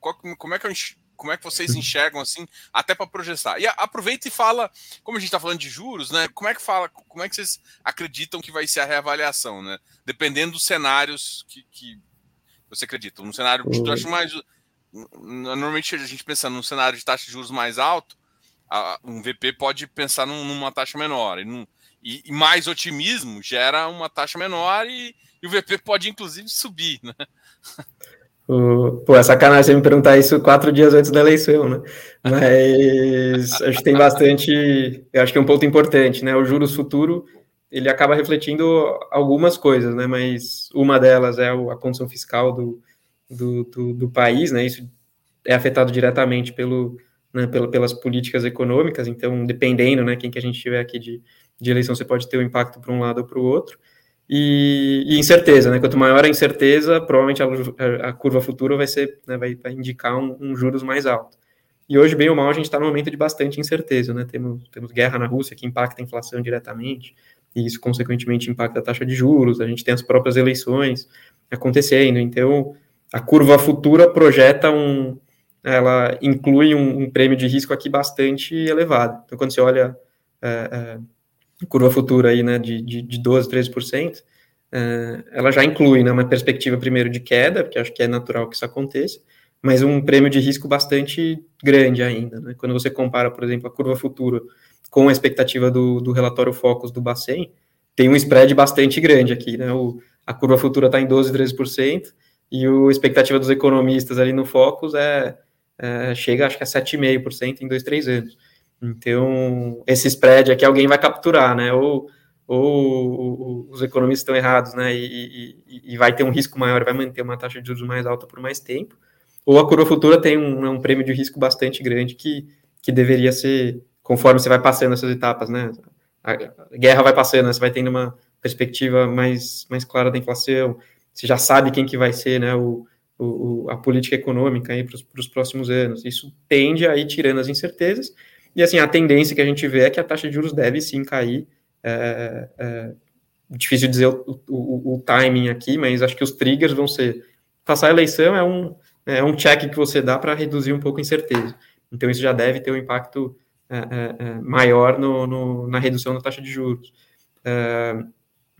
[SPEAKER 1] como é que como é que vocês uhum. enxergam assim, até para projetar? E aproveita e fala, como a gente está falando de juros, né? Como é que fala, como é que vocês acreditam que vai ser a reavaliação, né? Dependendo dos cenários que, que você acredita. Um cenário, eu acho mais normalmente a gente pensa num cenário de taxa de juros mais alto, um VP pode pensar numa taxa menor. E, e, mais otimismo gera uma taxa menor e, e, o VP pode inclusive subir, né?
[SPEAKER 2] pô, é sacanagem você me perguntar isso quatro dias antes da eleição, né? Mas acho que tem bastante. Eu acho que é um ponto importante, né? O juros futuro ele acaba refletindo algumas coisas, né? Mas uma delas é a condição fiscal do, do, do, do país, né? Isso é afetado diretamente pelo, né, pelas políticas econômicas, então, dependendo, né, quem que a gente tiver aqui de, de eleição, você pode ter um impacto para um lado ou para o outro. E, e, incerteza, né? Quanto maior a incerteza, provavelmente a, a curva futura vai ser, né, vai, vai indicar um, um, juros mais alto. E hoje, bem ou mal, a gente está num momento de bastante incerteza, né? Temos, temos guerra na Rússia que impacta a inflação diretamente, e isso, consequentemente, impacta a taxa de juros, a gente tem as próprias eleições acontecendo, então a curva futura projeta um, ela inclui um, um prêmio de risco aqui bastante elevado. Então, quando você olha é, é, curva futura aí, né, de, de, de 12, 13%, é, ela já inclui né, uma perspectiva primeiro de queda, porque acho que é natural que isso aconteça, mas um prêmio de risco bastante grande ainda. Né? Quando você compara, por exemplo, a curva futura com a expectativa do, do relatório Focus do Bacen, tem um spread bastante grande aqui. Né? O, a curva futura está em 12, 13%, e a expectativa dos economistas ali no Focus é, é chega, acho que a 7,5% em dois, três anos. Então, esse spread aqui alguém vai capturar, né? Ou, ou os economistas estão errados, né? E, e, e, vai ter um risco maior, vai manter uma taxa de juros mais alta por mais tempo. Ou a curva futura tem um, né, um prêmio de risco bastante grande que, que deveria ser, conforme você vai passando essas etapas, né? A guerra vai passando, você vai tendo uma perspectiva mais, mais clara da inflação, você já sabe quem que vai ser né, o, o a política econômica para os próximos anos. Isso tende a ir tirando as incertezas, e assim, a tendência que a gente vê é que a taxa de juros deve sim cair. É, é, difícil dizer o, o, o, timing aqui, mas acho que os triggers vão ser. Passar a eleição é um, é um check que você dá para reduzir um pouco a incerteza. Então, isso já deve ter um impacto é, é, é maior no, no, na redução da taxa de juros.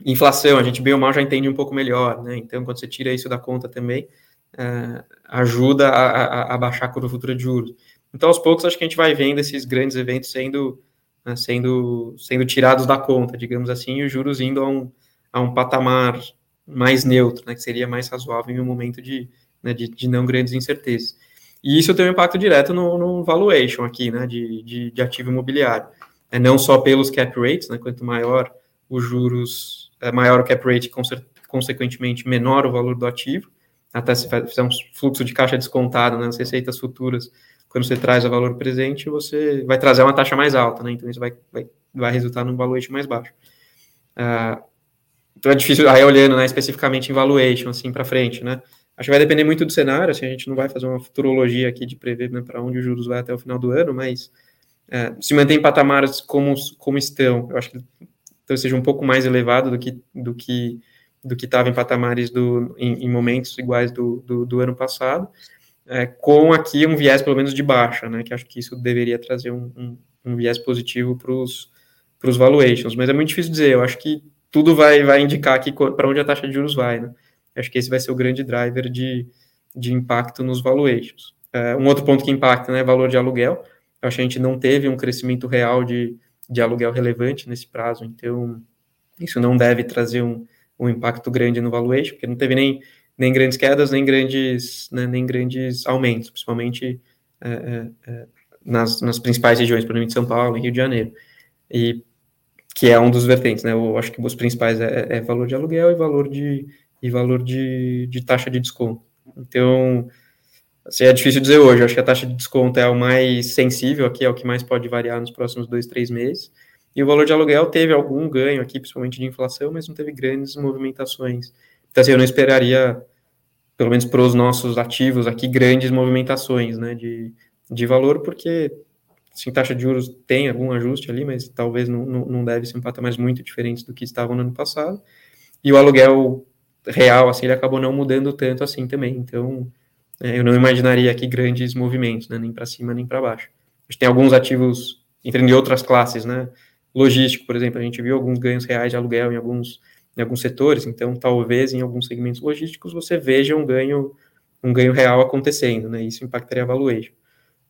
[SPEAKER 2] Inflação, a gente bem ou mal já entende um pouco melhor, né? Então, quando você tira isso da conta também, é, ajuda a, a, a, baixar a curva futura de juros. Então, aos poucos, acho que a gente vai vendo esses grandes eventos sendo, né, sendo, sendo tirados da conta, digamos assim, e os juros indo a um, a um patamar mais neutro, né, que seria mais razoável em um momento de, né, de, de, não grandes incertezas. E isso tem um impacto direto no, no valuation aqui, né, de, de, de, ativo imobiliário. É não só pelos cap rates, né, quanto maior os juros, maior o cap rate, consequentemente menor o valor do ativo, até se fizer um fluxo de caixa descontado né, nas receitas futuras, quando você traz o valor presente, você vai trazer uma taxa mais alta, né, então isso vai, vai, vai resultar num valuation mais baixo. Uh, então é difícil, aí olhando né, especificamente em valuation, assim, para frente, né, Acho que vai depender muito do cenário, assim, a gente não vai fazer uma futurologia aqui de prever né, para onde os juros vai até o final do ano, mas é, se mantém patamares como, como estão, eu acho que então seja um pouco mais elevado do que do que do que estava em patamares do, em, em momentos iguais do, do, do ano passado, é, com aqui um viés pelo menos de baixa, né, que acho que isso deveria trazer um, um, um viés positivo para os valuations, mas é muito difícil dizer, eu acho que tudo vai, vai indicar aqui para onde a taxa de juros vai, né, acho que esse vai ser o grande driver de, de impacto nos valuations. É, um outro ponto que impacta, né, valor de aluguel, acho que a gente não teve um crescimento real de, de aluguel relevante nesse prazo, então isso não deve trazer um, um impacto grande no valuation, porque não teve nem, nem grandes quedas, nem grandes, né, nem grandes aumentos, principalmente é, é, é nas, nas principais regiões, exemplo, São Paulo e Rio de Janeiro. E que é um dos vertentes, né? Eu acho que os principais é, é valor de aluguel e valor de, e valor de, de taxa de desconto. Então, assim, é difícil dizer hoje. Acho que a taxa de desconto é o mais sensível aqui, é o que mais pode variar nos próximos dois, três meses. E o valor de aluguel teve algum ganho aqui, principalmente de inflação, mas não teve grandes movimentações. Então, assim, eu não esperaria, pelo menos para os nossos ativos aqui, grandes movimentações né, de, de valor, porque assim, taxa de juros tem algum ajuste ali, mas talvez não, não, não deve ser um patamar muito diferente do que estavam no ano passado. E o aluguel real, assim, ele acabou não mudando tanto assim também. Então, eu não imaginaria aqui grandes movimentos, né, nem para cima nem para baixo. A gente tem alguns ativos, entre outras classes, né, logístico, por exemplo, a gente viu alguns ganhos reais de aluguel em alguns, em alguns setores, então talvez em alguns segmentos logísticos você veja um ganho, um ganho real acontecendo, né, isso impactaria a valuation.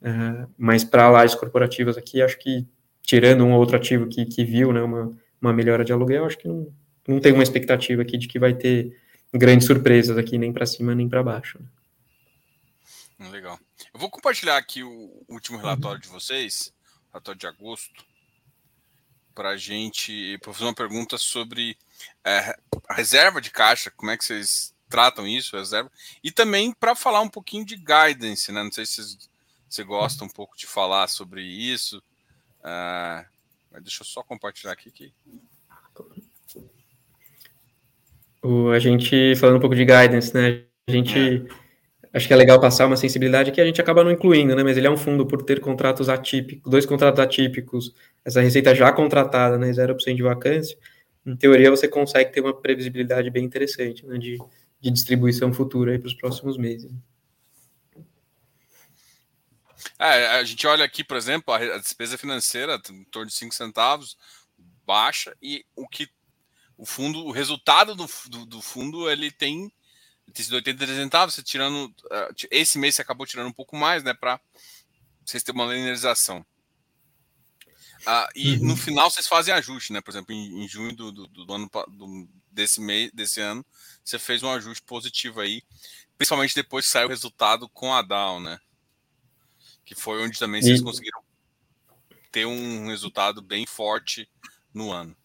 [SPEAKER 2] Uh, mas para lajes corporativas aqui, acho que, tirando um outro ativo que, que viu, né, uma, uma melhora de aluguel, acho que não, não tem uma expectativa aqui de que vai ter grandes surpresas aqui, nem para cima nem para baixo.
[SPEAKER 1] Hum, legal. Eu vou compartilhar aqui o último relatório de vocês, relatório de agosto, para a gente pra fazer uma pergunta sobre é, a reserva de caixa, como é que vocês tratam isso, reserva, e também para falar um pouquinho de guidance, né? Não sei se vocês, você gosta um pouco de falar sobre isso. Uh, mas deixa eu só compartilhar aqui.
[SPEAKER 2] O, a gente, falando um pouco de guidance, né? A gente. Acho que é legal passar uma sensibilidade que a gente acaba não incluindo, né? Mas ele é um fundo por ter contratos atípicos, dois contratos atípicos, essa receita já contratada, né? 0% de vacância. Em teoria, você consegue ter uma previsibilidade bem interessante, né? De, de distribuição futura para os próximos meses.
[SPEAKER 1] É, a gente olha aqui, por exemplo, a despesa financeira em torno de 5 centavos, baixa, e o que o fundo, o resultado do, do, do fundo, ele tem, tem sido 83 centavos, você tirando, uh, esse mês você acabou tirando um pouco mais, né, para vocês terem uma linearização. Uh, e uhum. no final vocês fazem ajuste, né? Por exemplo, em, em junho do, do, do ano do, desse mês, desse ano, você fez um ajuste positivo aí, principalmente depois que saiu o resultado com a Dow, né? Que foi onde também vocês conseguiram ter um resultado bem forte no ano.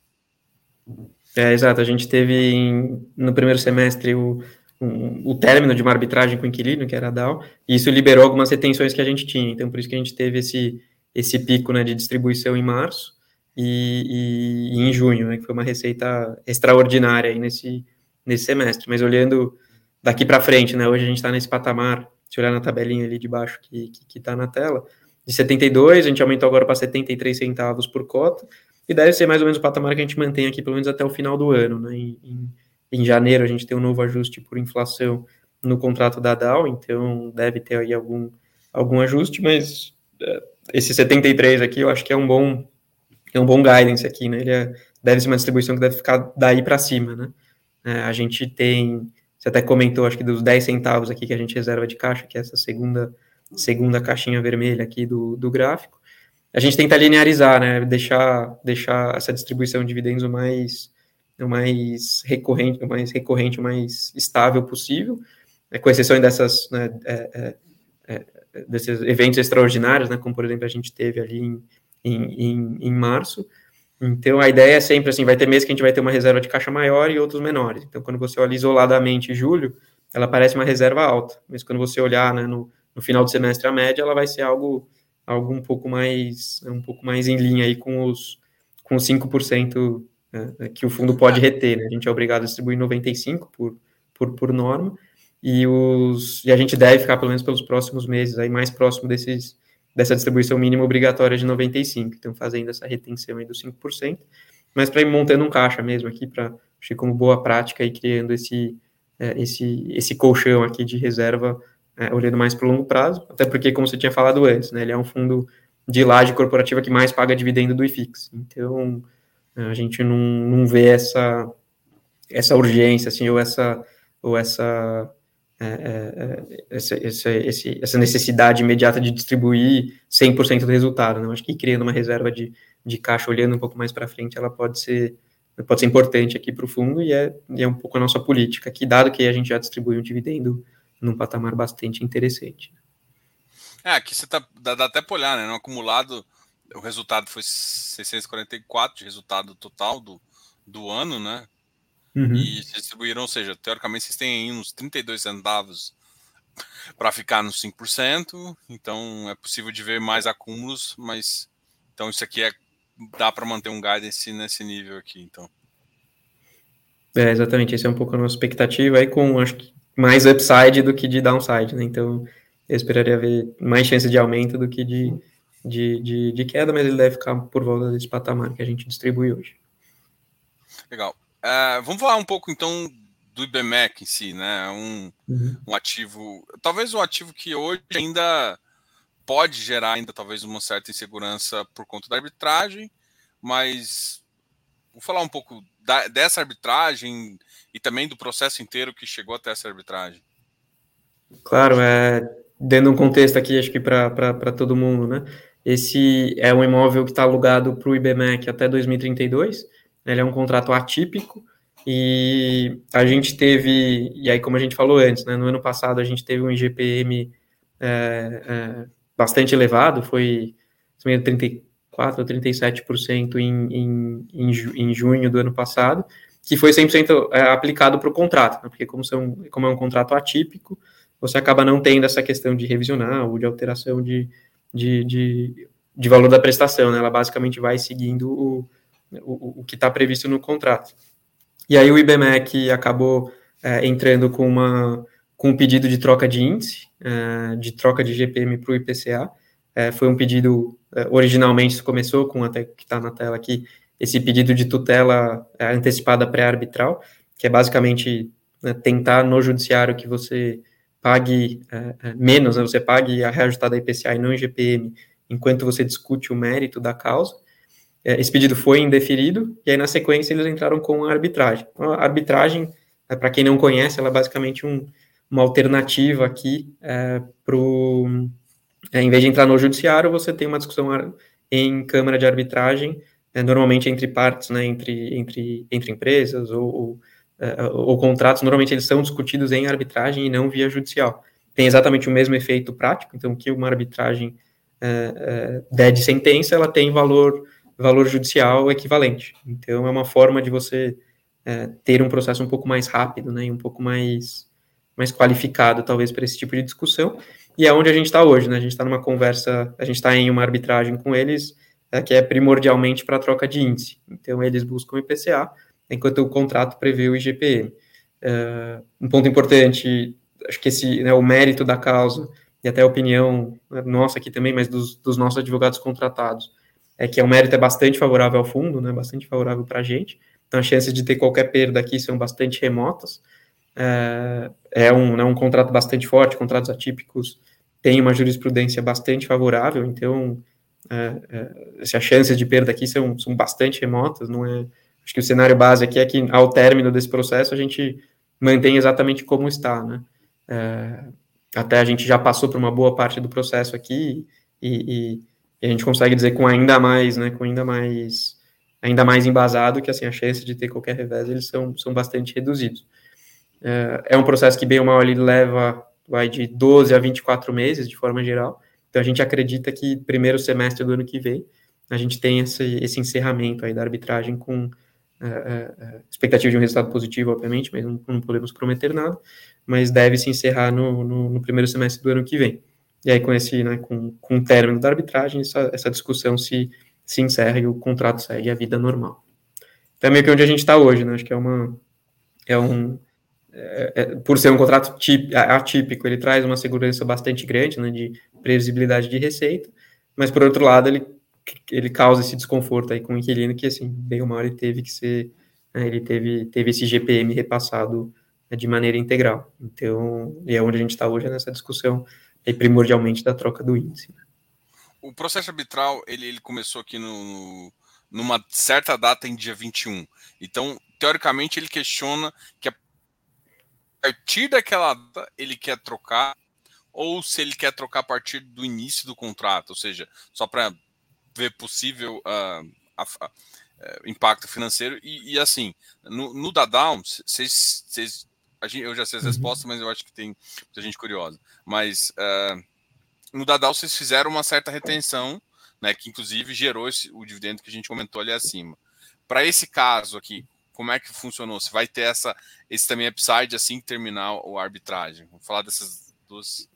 [SPEAKER 2] É, exato. A gente teve em, no primeiro semestre o, um, o término de uma arbitragem com o inquilino, que era a DAO, e isso liberou algumas retenções que a gente tinha. Então, por isso que a gente teve esse, esse pico né, de distribuição em março e, e, e em junho, né, que foi uma receita extraordinária aí nesse, nesse semestre. Mas olhando daqui para frente, né, hoje a gente está nesse patamar, se olhar na tabelinha ali de baixo que está na tela, de 72, a gente aumentou agora para 73 centavos por cota, e deve ser mais ou menos o patamar que a gente mantém aqui, pelo menos até o final do ano. Né? Em, em janeiro, a gente tem um novo ajuste por inflação no contrato da Dow, então deve ter aí algum, algum ajuste, mas uh, esse 73 aqui eu acho que é um bom é um bom guidance aqui, né? Ele é deve ser uma distribuição que deve ficar daí para cima, né? É, a gente tem, você até comentou, acho que dos 10 centavos aqui que a gente reserva de caixa, que é essa segunda, segunda caixinha vermelha aqui do, do gráfico, a gente tenta linearizar, né? Deixar, deixar essa distribuição de dividendos o mais, o mais recorrente, o mais recorrente, o mais estável possível, né? com exceção dessas, né, é, é, é desses eventos extraordinários, né? Como por exemplo a gente teve ali em, em, em, março. Então, a ideia é sempre assim, vai ter mês que a gente vai ter uma reserva de caixa maior e outros menores. Então, quando você olha isoladamente julho, ela parece uma reserva alta. Mas quando você olhar né, no, no final do semestre a média, ela vai ser algo, algo um pouco mais um pouco mais em linha aí com os com os 5% né, que o fundo pode reter. Né? A gente é obrigado a distribuir 95% por, por, por norma, e, os, e a gente deve ficar, pelo menos pelos próximos meses, aí mais próximo desses dessa distribuição mínima obrigatória de 95%. Então, fazendo essa retenção aí dos 5%, mas para ir montando um caixa mesmo aqui, para como boa prática e criando esse, é, esse, esse colchão aqui de reserva, é, olhando mais para o longo prazo, até porque, como você tinha falado antes, né, ele é um fundo de laje corporativa que mais paga dividendo do IFIX. Então, a gente não, não vê essa, essa urgência, assim, ou essa, ou essa é, é, é, essa, essa, essa, necessidade imediata de distribuir 100% do resultado. Né? Acho que criando uma reserva de, de caixa, olhando um pouco mais para frente, ela pode ser, pode ser importante aqui para o fundo e é, e é um pouco a nossa política aqui, dado que a gente já distribui um dividendo num patamar bastante interessante.
[SPEAKER 1] É, aqui você tá, dá, dá até para olhar, né? No acumulado, o resultado foi 644 de resultado total do, do ano, né? Uhum. E distribuíram, ou seja, teoricamente vocês têm aí uns 32 centavos para ficar nos 5%, então é possível de ver mais acúmulos, mas então isso aqui é dá para manter um guidance nesse nível aqui, então.
[SPEAKER 2] É, exatamente, essa é um pouco a nossa expectativa aí com acho que mais upside do que de downside, né? Então, eu esperaria ver mais chance de aumento do que de, de, de, de queda, mas ele deve ficar por volta desse patamar que a gente distribui hoje.
[SPEAKER 1] Legal. Uh, vamos falar um pouco então do IBMEC em si, né? Um, uhum. um ativo, talvez um ativo que hoje ainda pode gerar ainda talvez uma certa insegurança por conta da arbitragem, mas vou falar um pouco da, dessa arbitragem e também do processo inteiro que chegou até essa arbitragem.
[SPEAKER 2] Claro, é, dando um contexto aqui, acho que para todo mundo, né? Esse é um imóvel que está alugado para o IBMEC até 2032 ele é um contrato atípico e a gente teve, e aí como a gente falou antes, né, no ano passado a gente teve um IGPM é, é, bastante elevado, foi 34 ou 37% em, em, em, junho do ano passado, que foi 100% é, aplicado para o contrato, né, porque como, são, como é um contrato atípico, você acaba não tendo essa questão de revisionar ou de alteração de, de, de, de valor da prestação, né, ela basicamente vai seguindo o, o, o que está previsto no contrato. E aí o IBMEC acabou é, entrando com, uma, com um pedido de troca de índice, é, de troca de GPM para o IPCA. É, foi um pedido, é, originalmente começou com, até que está na tela aqui, esse pedido de tutela é, antecipada pré-arbitral, que é basicamente né, tentar no judiciário que você pague é, menos, né, você pague a reajustada IPCA e não IGPM, enquanto você discute o mérito da causa. É, esse pedido foi indeferido, e aí na sequência eles entraram com a arbitragem. Então, a arbitragem, é, para quem não conhece, ela é basicamente um, uma alternativa aqui é, para é, em vez de entrar no judiciário, você tem uma discussão em câmara de arbitragem, é, normalmente entre partes, né, entre, entre, entre empresas ou, ou, é, ou, contratos, normalmente eles são discutidos em arbitragem e não via judicial. Tem exatamente o mesmo efeito prático, então que uma arbitragem é, der de sentença, ela tem valor valor judicial equivalente. Então, é uma forma de você é, ter um processo um pouco mais rápido, né, e um pouco mais, mais qualificado, talvez, para esse tipo de discussão. E é onde a gente está hoje, né? A gente está numa conversa, a gente está em uma arbitragem com eles, é, que é primordialmente para troca de índice. Então, eles buscam IPCA, enquanto o contrato prevê o IGPM. É, um ponto importante, acho que esse, né, o mérito da causa, e até a opinião né, nossa aqui também, mas dos, dos nossos advogados contratados, é que o mérito é bastante favorável ao fundo, né, bastante favorável para a gente. Então, as chances de ter qualquer perda aqui são bastante remotas. É, é um, né, um contrato bastante forte, contratos atípicos têm uma jurisprudência bastante favorável, então é, é, as chances de perda aqui são, são bastante remotas, não é, acho que o cenário base aqui é que ao término desse processo a gente mantém exatamente como está, né? É, até a gente já passou por uma boa parte do processo aqui e, e, e, a gente consegue dizer com ainda mais, né, com ainda mais, ainda mais embasado que assim a chance de ter qualquer revés eles são, são bastante reduzidos. É, é um processo que bem ou mal ele leva vai de 12 a 24 meses de forma geral. Então a gente acredita que primeiro semestre do ano que vem a gente tem esse, esse encerramento aí da arbitragem com expectativa de um resultado positivo, obviamente, mas não, não podemos prometer nada, mas deve se encerrar no, no, no, primeiro semestre do ano que vem. E aí, com esse, né, com, com o término da arbitragem, essa, essa discussão se, se encerra e o contrato segue a vida normal. Então, é meio que onde a gente está hoje, né? Acho que é uma. É um, é, é, por ser um contrato tip, atípico, ele traz uma segurança bastante grande, né, de previsibilidade de receita, mas por outro lado, ele ele causa esse desconforto aí com o inquilino que, assim, bem ou mal ele teve que ser, né, ele teve, teve esse GPM repassado né, de maneira integral. Então, e é onde a gente está hoje nessa discussão aí, primordialmente da troca do índice.
[SPEAKER 1] O processo arbitral, ele, ele começou aqui no, numa certa data em dia 21. Então, teoricamente, ele questiona que a partir daquela data ele quer trocar ou se ele quer trocar a partir do início do contrato, ou seja, só para ver possível uh, a, a, é, impacto financeiro. E, e, assim, no, no da Down, vocês, eu já sei as uhum. respostas, mas eu acho que tem muita gente curiosa. Mas uh, no Dadal vocês fizeram uma certa retenção, né, que inclusive gerou esse, o dividendo que a gente comentou ali acima. Para esse caso aqui, como é que funcionou? Se vai ter essa, esse também upside assim que terminar o arbitragem? Vamos falar dessas duas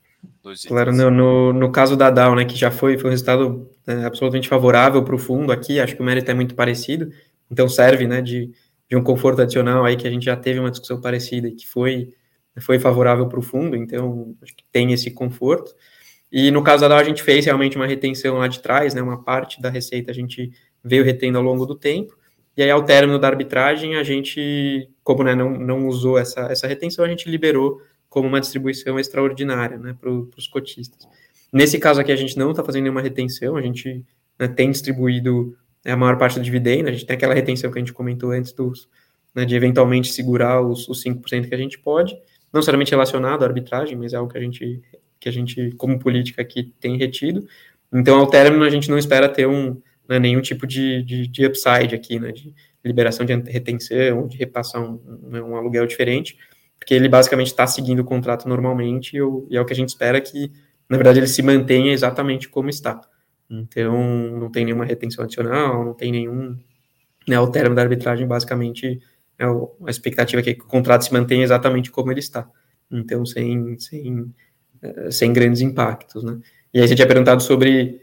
[SPEAKER 2] Claro, no, no, no, caso da Dow, né, que já foi, foi um resultado né, absolutamente favorável para o fundo aqui, acho que o mérito é muito parecido, então serve né, de, de um conforto adicional aí que a gente já teve uma discussão parecida e que foi, foi favorável para o fundo, então acho que tem esse conforto. E no caso da Dow, a gente fez realmente uma retenção lá de trás, né, uma parte da receita a gente veio retendo ao longo do tempo, e aí ao término da arbitragem, a gente, como né, não, não usou essa, essa retenção, a gente liberou como uma distribuição extraordinária né, para os cotistas. Nesse caso aqui, a gente não está fazendo nenhuma retenção, a gente né, tem distribuído né, a maior parte do dividendo, a gente tem aquela retenção que a gente comentou antes dos, né, de eventualmente segurar os, os 5% que a gente pode, não necessariamente relacionado à arbitragem, mas é algo que a gente, que a gente como política aqui, tem retido. Então, ao término, a gente não espera ter um, né, nenhum tipo de, de, de, upside aqui, né, de liberação de retenção, de repassar um, um, um aluguel diferente, porque ele basicamente está seguindo o contrato normalmente e, é o que a gente espera que, na verdade, ele se mantenha exatamente como está. Então, não tem nenhuma retenção adicional, não tem nenhum. Né, ao término da arbitragem, basicamente, é a expectativa é que o contrato se mantenha exatamente como ele está. Então, sem, sem, eh, sem grandes impactos. Né? E aí você tinha perguntado sobre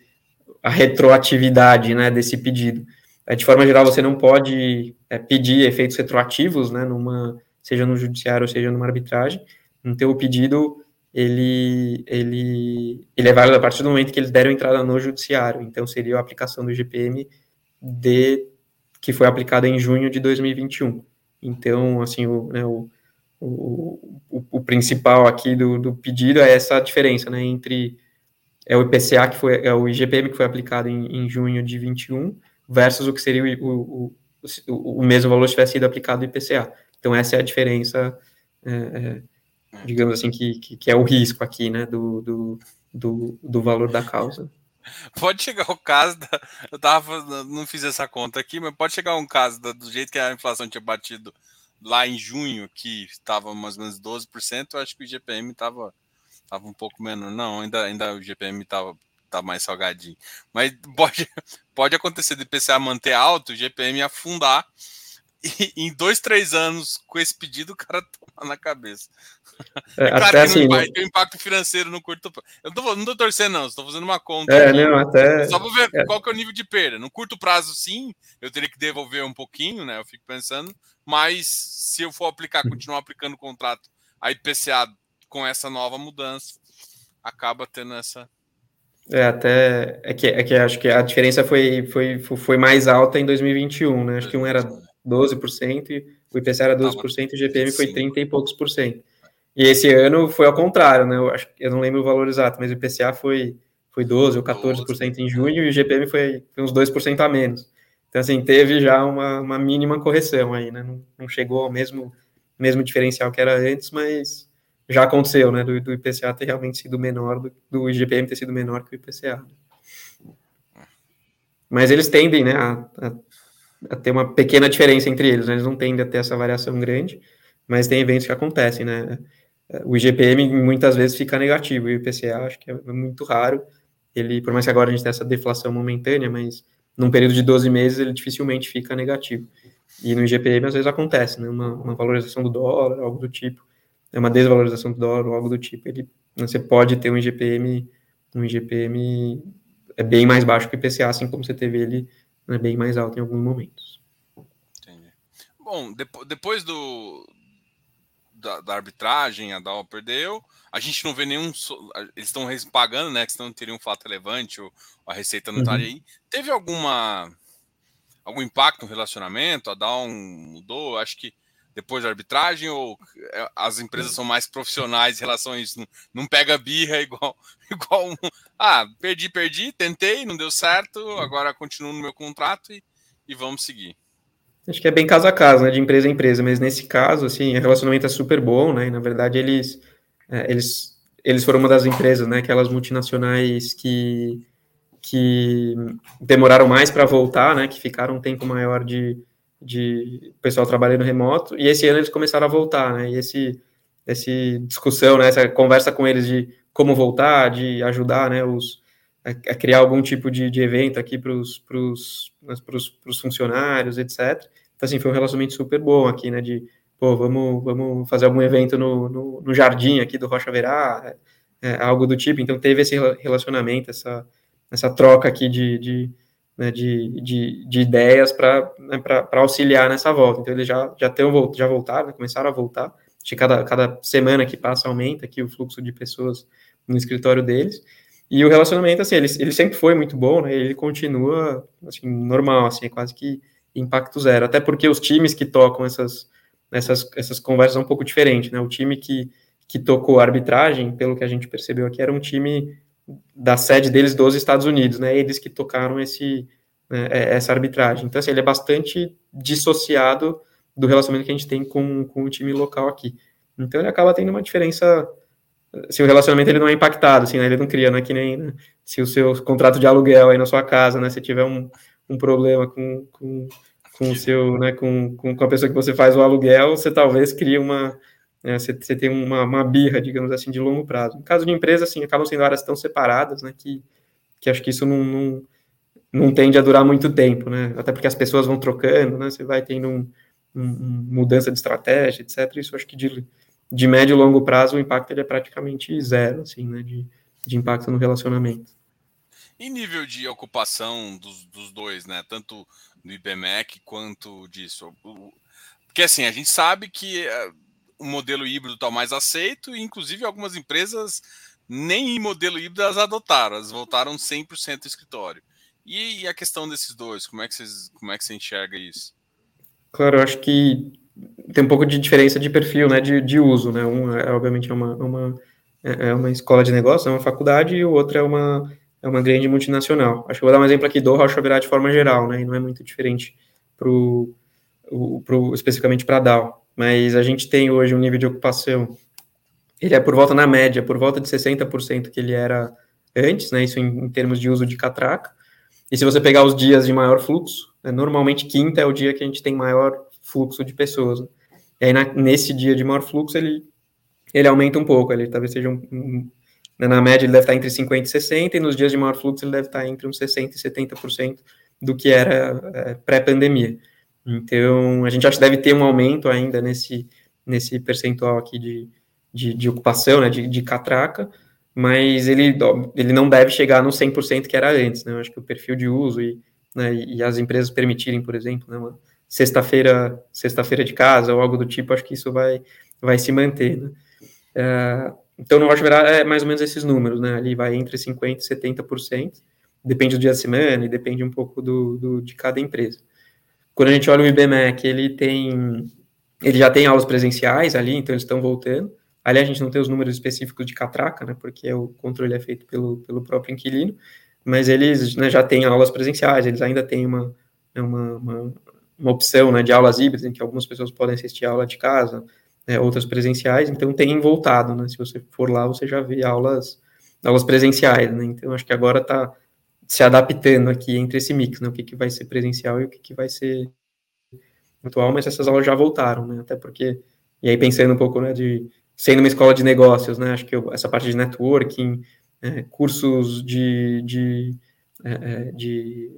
[SPEAKER 2] a retroatividade né, desse pedido. É, de forma geral, você não pode é, pedir efeitos retroativos né, numa seja no judiciário seja numa arbitragem. Então, o pedido ele, ele, ele é válido a partir do momento que eles deram entrada no judiciário. Então, seria a aplicação do GPM de, que foi aplicada em junho de 2021. Então, assim, o, né, o, o, o, o, principal aqui do, do pedido é essa diferença, né, entre é o IPCA que foi, é o IGPM que foi aplicado em, em junho de 21 versus o que seria o, o, o, o mesmo valor se tivesse sido aplicado o IPCA. Então, essa é a diferença, é, é, digamos assim, que, que, que, é o risco aqui, né, do, do, do, do valor da causa.
[SPEAKER 1] Pode chegar o caso da. Eu tava, não fiz essa conta aqui, mas pode chegar um caso da, do jeito que a inflação tinha batido lá em junho, que estava mais ou menos 12%, eu acho que o GPM estava tava um pouco menos. Não, ainda, ainda o GPM estava tá mais salgadinho. Mas pode, pode acontecer de IPCA manter alto, o GPM afundar e em dois, três anos, com esse pedido, o cara toma na cabeça. É, é claro que assim, não vai ter impacto financeiro no curto prazo. Eu não tô, não tô torcendo, não, estou fazendo uma conta.
[SPEAKER 2] É, não, até...
[SPEAKER 1] Só para ver é. qual que é o nível de perda. No curto prazo, sim, eu teria que devolver um pouquinho, né? Eu fico pensando, mas se eu for aplicar, continuar aplicando o contrato, a IPCA com essa nova mudança, acaba tendo essa,
[SPEAKER 2] é, até. É que, é que acho que a diferença foi, foi, foi mais alta em 2021, né? Acho que um era 12%, e o IPCA era 12% e o GPM foi 30 e poucos por cento. E esse ano foi ao contrário, né? Eu, acho, eu não lembro o valor exato, mas o IPCA foi, foi 12 ou 14% em junho e o GPM foi, foi uns 2% a menos. Então, assim, teve já uma, uma mínima correção aí, né? Não, não, chegou ao mesmo, mesmo diferencial que era antes, mas já aconteceu, né? Do, do IPCA ter realmente sido menor, do, do IGPM ter sido menor que o IPCA. Mas eles tendem, né, a, a, a ter uma pequena diferença entre eles, né? Eles não tendem a ter essa variação grande, mas tem eventos que acontecem, né? O IGPM muitas vezes fica negativo, e o IPCA acho que é muito raro. Ele, por mais que agora a gente tenha essa deflação momentânea, mas num período de 12 meses ele dificilmente fica negativo. E no IGPM às vezes acontece, né? Uma, uma valorização do dólar, algo do tipo, é uma desvalorização do dólar, algo do tipo. Ele, você pode ter um IGPM, um IGPM é bem mais baixo que o IPCA, assim como você teve ele né, bem mais alto em alguns momentos.
[SPEAKER 1] Entendi. Bom, depois do, da, da, arbitragem, a DAO perdeu. A gente não vê nenhum. Eles estão pagando, né? Que senão teria um fato relevante, ou a receita não estaria uhum. aí. Teve alguma. algum impacto no relacionamento? A DAO mudou? Acho que depois da arbitragem, ou é, as empresas são mais profissionais em relação a isso? Não, não pega birra igual. igual um, ah, perdi, perdi, tentei, não deu certo, agora continuo no meu contrato e, e vamos seguir.
[SPEAKER 2] Acho que é bem caso a caso, né, de empresa a empresa, mas nesse caso, assim, o relacionamento é super bom, né, e na verdade eles, é, eles, eles foram uma das empresas, né, aquelas multinacionais que, que demoraram mais para voltar, né, que ficaram um tempo maior de, de pessoal trabalhando remoto, e esse ano eles começaram a voltar, né, e esse, esse discussão, né, essa conversa com eles de como voltar, de ajudar, né, os, a, a criar algum tipo de, de evento aqui para os funcionários, etc. Então, assim, foi um relacionamento super bom aqui, né, de, pô, vamos, vamos fazer algum evento no, no, no jardim aqui do Rocha Verá, é, é, algo do tipo. Então, teve esse relacionamento, essa, essa troca aqui de, de, né, de, de, de, ideias para né, auxiliar nessa volta. Então, eles já, já, têm, já voltaram, né, começaram a voltar. De cada, cada semana que passa, aumenta aqui o fluxo de pessoas no escritório deles. E o relacionamento, assim, ele, ele sempre foi muito bom, né? Ele continua, assim, normal, assim, é quase que impacto zero. Até porque os times que tocam essas, essas, essas conversas são um pouco diferentes, né? O time que, que tocou a arbitragem, pelo que a gente percebeu aqui, era um time da sede deles dos Estados Unidos, né? Eles que tocaram esse, né, é, essa arbitragem. Então, assim, ele é bastante dissociado do relacionamento que a gente tem com, com o time local aqui. Então, ele acaba tendo uma diferença se o relacionamento ele não é impactado, assim, né, ele não cria, não é que nem né, se o seu contrato de aluguel aí na sua casa, né, se tiver um, um problema com, com, com o seu, né, com, com, a pessoa que você faz o aluguel, você talvez crie uma, né, você, você tem uma, uma birra, digamos assim, de longo prazo. No caso de empresa, assim, acabam sendo áreas tão separadas, né, que, que acho que isso não, não, não tende a durar muito tempo, né, até porque as pessoas vão trocando, né, você vai tendo um, um, mudança de estratégia, etc, isso acho que de de médio e longo prazo, o impacto ele é praticamente zero, assim, né, de, de impacto no relacionamento.
[SPEAKER 1] E nível de ocupação dos, dos dois, né, tanto do IBMEC quanto disso? Porque, assim, a gente sabe que o modelo híbrido está mais aceito, e inclusive algumas empresas nem modelo híbrido elas adotaram, elas voltaram 100% escritório. E, e, a questão desses dois, como é que, vocês, como é que você enxerga isso?
[SPEAKER 2] Claro, eu acho que tem um pouco de diferença de perfil, né, de, de uso, né, um é, obviamente é uma, uma, é, é uma escola de negócio, é uma faculdade, e o outro é uma, é uma grande multinacional. Acho que vou dar um exemplo aqui do Rocha Virar de forma geral, né, e não é muito diferente pro, o, especificamente para a DAO, mas a gente tem hoje um nível de ocupação, ele é por volta, na média, por volta de 60% que ele era antes, né, isso em, em termos de uso de catraca, e se você pegar os dias de maior fluxo, né, normalmente quinta é o dia que a gente tem maior fluxo de pessoas. Né? E aí, na, nesse dia de maior fluxo, ele, ele aumenta um pouco, ele talvez seja um, um, né, na média ele deve estar entre 50% e 60%, e nos dias de maior fluxo ele deve estar entre uns 60% e 70% do que era é, pré-pandemia. Então, a gente acha que deve ter um aumento ainda nesse, nesse percentual aqui de, de, de ocupação, né, de, de catraca, mas ele, ele não deve chegar no 100% que era antes, né, eu acho que o perfil de uso e, né, e as empresas permitirem, por exemplo, né, uma, sexta-feira sexta-feira de casa ou algo do tipo, acho que isso vai, vai se manter, né? É, então, no Rocha é mais ou menos esses números, né? Ali vai entre 50% e 70%, depende do dia da semana e depende um pouco do, do, de cada empresa. Quando a gente olha o IBMEC, ele tem, ele já tem aulas presenciais ali, então eles estão voltando. Ali a gente não tem os números específicos de catraca, né? Porque o controle é feito pelo, pelo próprio inquilino, mas eles né, já têm aulas presenciais, eles ainda têm uma, é uma, uma, uma, opção né, de aulas híbridas, em que algumas pessoas podem assistir aula de casa, né, outras presenciais, então tem voltado, né? Se você for lá, você já vê aulas, aulas presenciais, né? Então acho que agora está se adaptando aqui entre esse mix, né? O que, que vai ser presencial e o que, que vai ser virtual, mas essas aulas já voltaram, né? Até porque, e aí pensando um pouco, né, de sendo uma escola de negócios, né? Acho que eu, essa parte de networking, é, cursos de, de, é, é, de,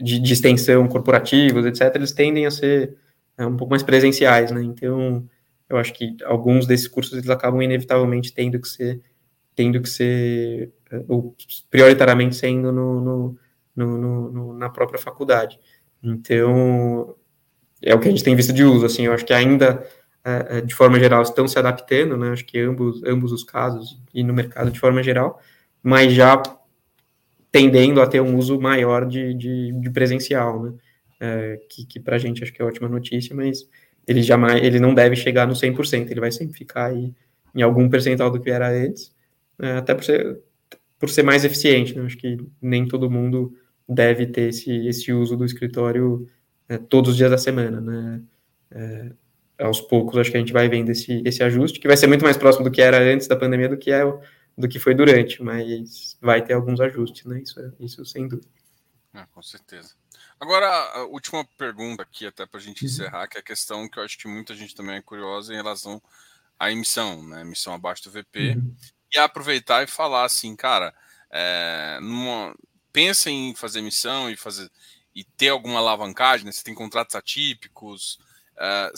[SPEAKER 2] de, de, extensão corporativos, etc., eles tendem a ser é, um pouco mais presenciais, né? Então, eu acho que alguns desses cursos eles acabam inevitavelmente tendo que ser tendo que ser é, ou prioritariamente sendo no, no, no, no, na própria faculdade. Então, é o que a gente tem visto de uso, assim, eu acho que ainda, é, é, de forma geral, estão se adaptando, né, acho que ambos, ambos os casos, e no mercado de forma geral, mas já tendendo a ter um uso maior de, de, de presencial, né, é, que, que para a gente acho que é ótima notícia, mas ele jamais, ele não deve chegar no 100%, ele vai sempre ficar aí em algum percentual do que era antes, até por ser, por ser mais eficiente, né, acho que nem todo mundo deve ter esse, esse uso do escritório é, todos os dias da semana, né? É, aos poucos, acho que a gente vai vendo esse, esse ajuste, que vai ser muito mais próximo do que era antes da pandemia do que, é, do que foi durante, mas vai ter alguns ajustes, né? Isso, isso sem dúvida.
[SPEAKER 1] É, com certeza. Agora, a última pergunta aqui, até para a gente uhum. encerrar, que é a questão que eu acho que muita gente também é curiosa em relação à emissão, né? Emissão abaixo do VP. Uhum. E aproveitar e falar assim, cara, é, numa, pensa em fazer emissão e fazer e ter alguma alavancagem, né? você tem contratos atípicos, uh,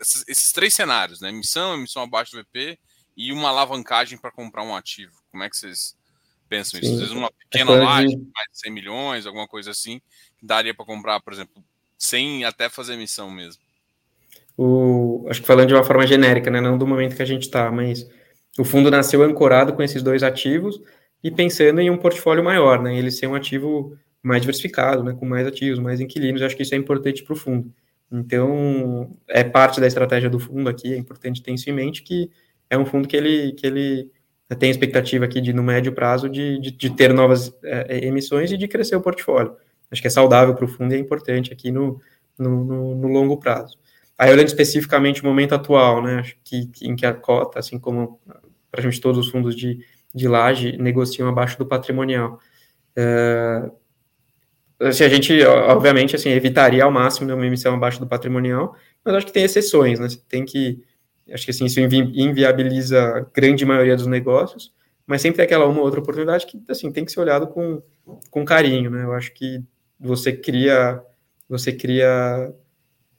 [SPEAKER 1] esses três cenários, né? Emissão, emissão abaixo do VP e uma alavancagem para comprar um ativo. Como é que vocês pensam Sim. isso? Às vezes uma pequena é laje, mais de 100 milhões, alguma coisa assim, que daria para comprar, por exemplo, sem até fazer emissão mesmo.
[SPEAKER 2] O, acho que falando de uma forma genérica, né? Não do momento que a gente está, mas o fundo nasceu ancorado com esses dois ativos e pensando em um portfólio maior, né? Ele ser um ativo mais diversificado, né, com mais ativos, mais inquilinos, acho que isso é importante para o fundo. Então, é parte da estratégia do fundo aqui, é importante ter isso em mente, que é um fundo que ele, que ele tem expectativa aqui de, no médio prazo, de, de, de ter novas é, é emissões e de crescer o portfólio. Acho que é saudável para o fundo e é importante aqui no, no, no, no, longo prazo. Aí, olhando especificamente o momento atual, né, acho que, em que a cota, assim como praticamente todos os fundos de, de laje, negociam abaixo do patrimonial. É, se a gente, obviamente, assim, evitaria ao máximo uma emissão abaixo do patrimonial, mas acho que tem exceções, né? Você tem que, acho que assim, isso invi inviabiliza a grande maioria dos negócios, mas sempre tem aquela uma ou outra oportunidade que, assim, tem que ser olhado com, com carinho, né? Eu acho que você cria, você cria,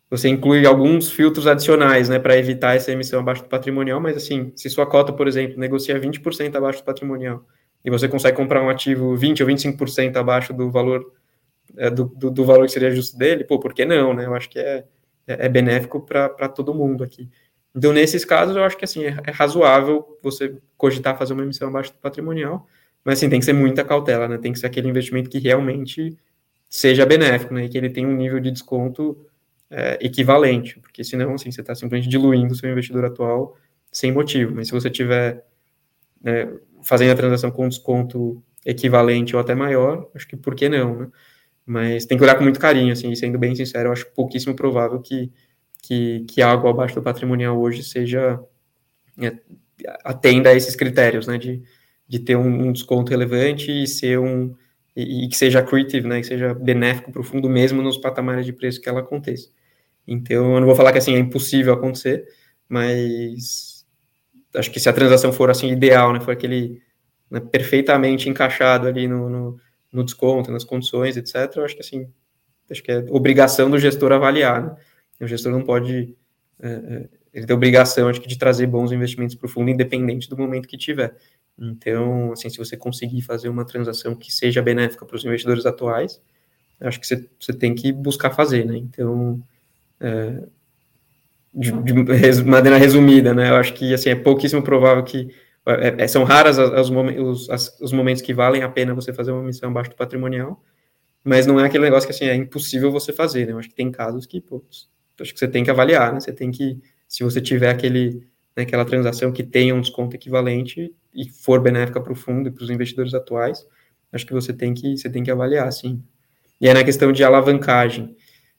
[SPEAKER 2] você inclui alguns filtros adicionais, né, para evitar essa emissão abaixo do patrimonial, mas, assim, se sua cota, por exemplo, negocia 20% abaixo do patrimonial, e você consegue comprar um ativo 20 ou 25% abaixo do valor é, do, do, do, valor que seria justo dele, pô, por que não, né? Eu acho que é, é, é benéfico para todo mundo aqui. Então, nesses casos, eu acho que assim, é, é, razoável você cogitar fazer uma emissão abaixo do patrimonial, mas assim, tem que ser muita cautela, né? Tem que ser aquele investimento que realmente seja benéfico, né? E que ele tenha um nível de desconto é, equivalente, porque senão, assim, você está simplesmente diluindo o seu investidor atual sem motivo. Mas se você tiver né, fazendo a transação com desconto equivalente ou até maior, acho que por que não, né? Mas tem que olhar com muito carinho, assim, sendo bem sincero, eu acho pouquíssimo provável que, que, que algo abaixo do patrimonial hoje seja é, atenda a esses critérios, né, de, de ter um, um desconto relevante e ser um e, e, que seja accretive, né, que seja benéfico para o fundo mesmo nos patamares de preço que ela aconteça. Então, eu não vou falar que assim é impossível acontecer, mas acho que se a transação for assim ideal, né, for aquele né, perfeitamente encaixado ali no, no no desconto, nas condições, etc., eu acho que assim, acho que é obrigação do gestor avaliar, né? O gestor não pode, é, é, ele tem obrigação, acho que, de trazer bons investimentos para o fundo, independente do momento que tiver. Então, assim, se você conseguir fazer uma transação que seja benéfica para os investidores atuais, acho que você, você tem que buscar fazer, né? Então, é, de, de, maneira resumida, né? Eu acho que, assim, é pouquíssimo provável que é, é, são raras as, os, as, os momentos que valem a pena você fazer uma missão abaixo do patrimonial, mas não é aquele negócio que assim, é impossível você fazer, né? Eu acho que tem casos que, pô, acho que você tem que avaliar, né? Você tem que, se você tiver aquele, né, aquela transação que tenha um desconto equivalente e for benéfica para o fundo e para os investidores atuais, acho que você tem que, você tem que avaliar, sim. E aí na questão de alavancagem,